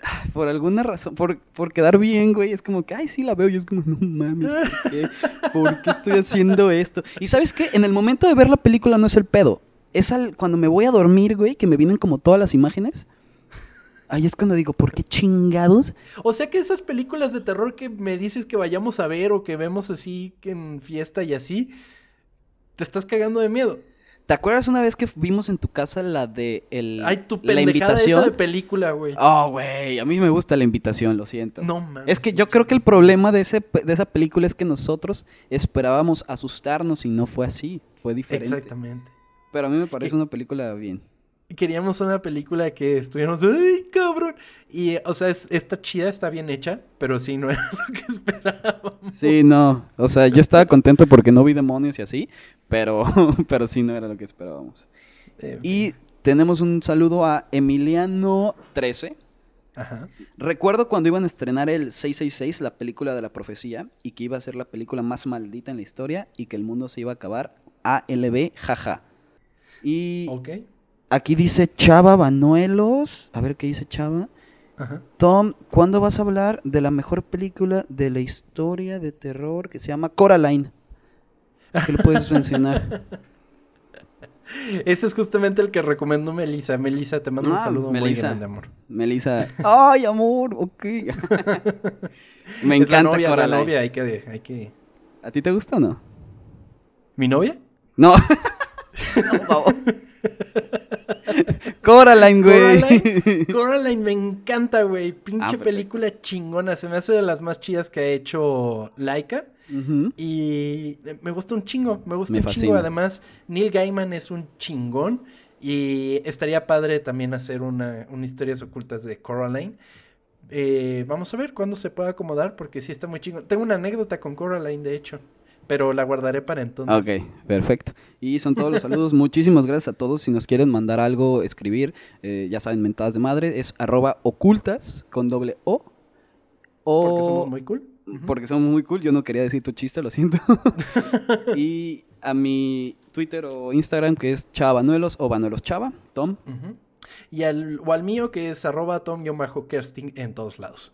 por alguna razón, por, por quedar bien, güey, es como que, ay, sí la veo. Y es como, no mames, ¿por qué? ¿Por qué estoy haciendo esto? Y sabes qué, en el momento de ver la película no es el pedo. Es al, cuando me voy a dormir, güey, que me vienen como todas las imágenes. Ahí es cuando digo, ¿por qué chingados? O sea que esas películas de terror que me dices que vayamos a ver o que vemos así en fiesta y así, te estás cagando de miedo. ¿Te acuerdas una vez que vimos en tu casa la de el, Ay, tu la invitación? Esa de película, güey. Oh, güey, a mí me gusta la invitación, lo siento. No mames. Es que yo creo que el problema de, ese, de esa película es que nosotros esperábamos asustarnos y no fue así, fue diferente. Exactamente. Pero a mí me parece una película bien queríamos una película que estuviéramos, ¡ay, cabrón! Y, o sea, está chida, está bien hecha, pero sí, no era lo que esperábamos. Sí, no. O sea, yo estaba contento porque no vi demonios y así, pero, pero sí, no era lo que esperábamos. y tenemos un saludo a Emiliano13. Ajá. Recuerdo cuando iban a estrenar el 666, la película de la profecía, y que iba a ser la película más maldita en la historia y que el mundo se iba a acabar. ALB, jaja. Y Ok. Aquí dice Chava Banuelos. A ver qué dice Chava. Ajá. Tom, ¿cuándo vas a hablar de la mejor película de la historia de terror que se llama Coraline? ¿Qué le puedes mencionar? Ese es justamente el que recomendó Melissa. Melissa, te mando un Ah, saludo muy Melissa. grande, amor. Melissa. ¡Ay, amor! Ok. Me Es la encanta novia, la Coraline. novia, hay que, hay que... ¿A ti te gusta o no? ¿Mi novia? No. No, por favor. Coraline, güey. Coraline, Coraline me encanta, güey. Pinche Ah, película chingona. Se me hace de las más chidas que ha hecho Laika. Y me gusta un chingo, me gusta Me un chingo. fascina. Además, Neil Gaiman es un chingón. Y estaría padre también hacer una, una historias ocultas de Coraline. Eh, vamos a ver cuándo se pueda acomodar, porque sí está muy chingón. Tengo una anécdota con Coraline, de hecho. Pero la guardaré para entonces. Ok, perfecto. Y son todos los saludos. Muchísimas gracias a todos. Si nos quieren mandar algo, escribir, eh, ya saben, mentadas de madre, es arroba ocultas con doble O. O Porque somos muy cool. Porque somos muy cool. Yo no quería decir tu chiste, lo siento. y a mi Twitter o Instagram, que es chavanuelos o vanuelos chava, Tom. Y al, o al mío, que es arroba tom-kersting en todos lados.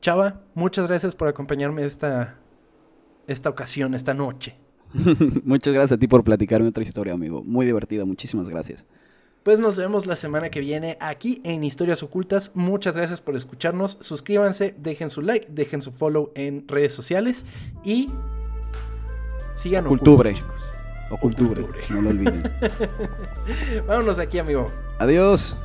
Chava, muchas gracias por acompañarme esta, esta ocasión, esta noche. Muchas gracias a ti por platicarme otra historia, amigo. Muy divertida, muchísimas gracias. Pues nos vemos la semana que viene aquí en Historias Ocultas. Muchas gracias por escucharnos. Suscríbanse, dejen su like, dejen su follow en redes sociales y sigan Ocultubre. ocultos, chicos. Ocultubre, Ocultubre. no lo olviden. Vámonos aquí, amigo. Adiós.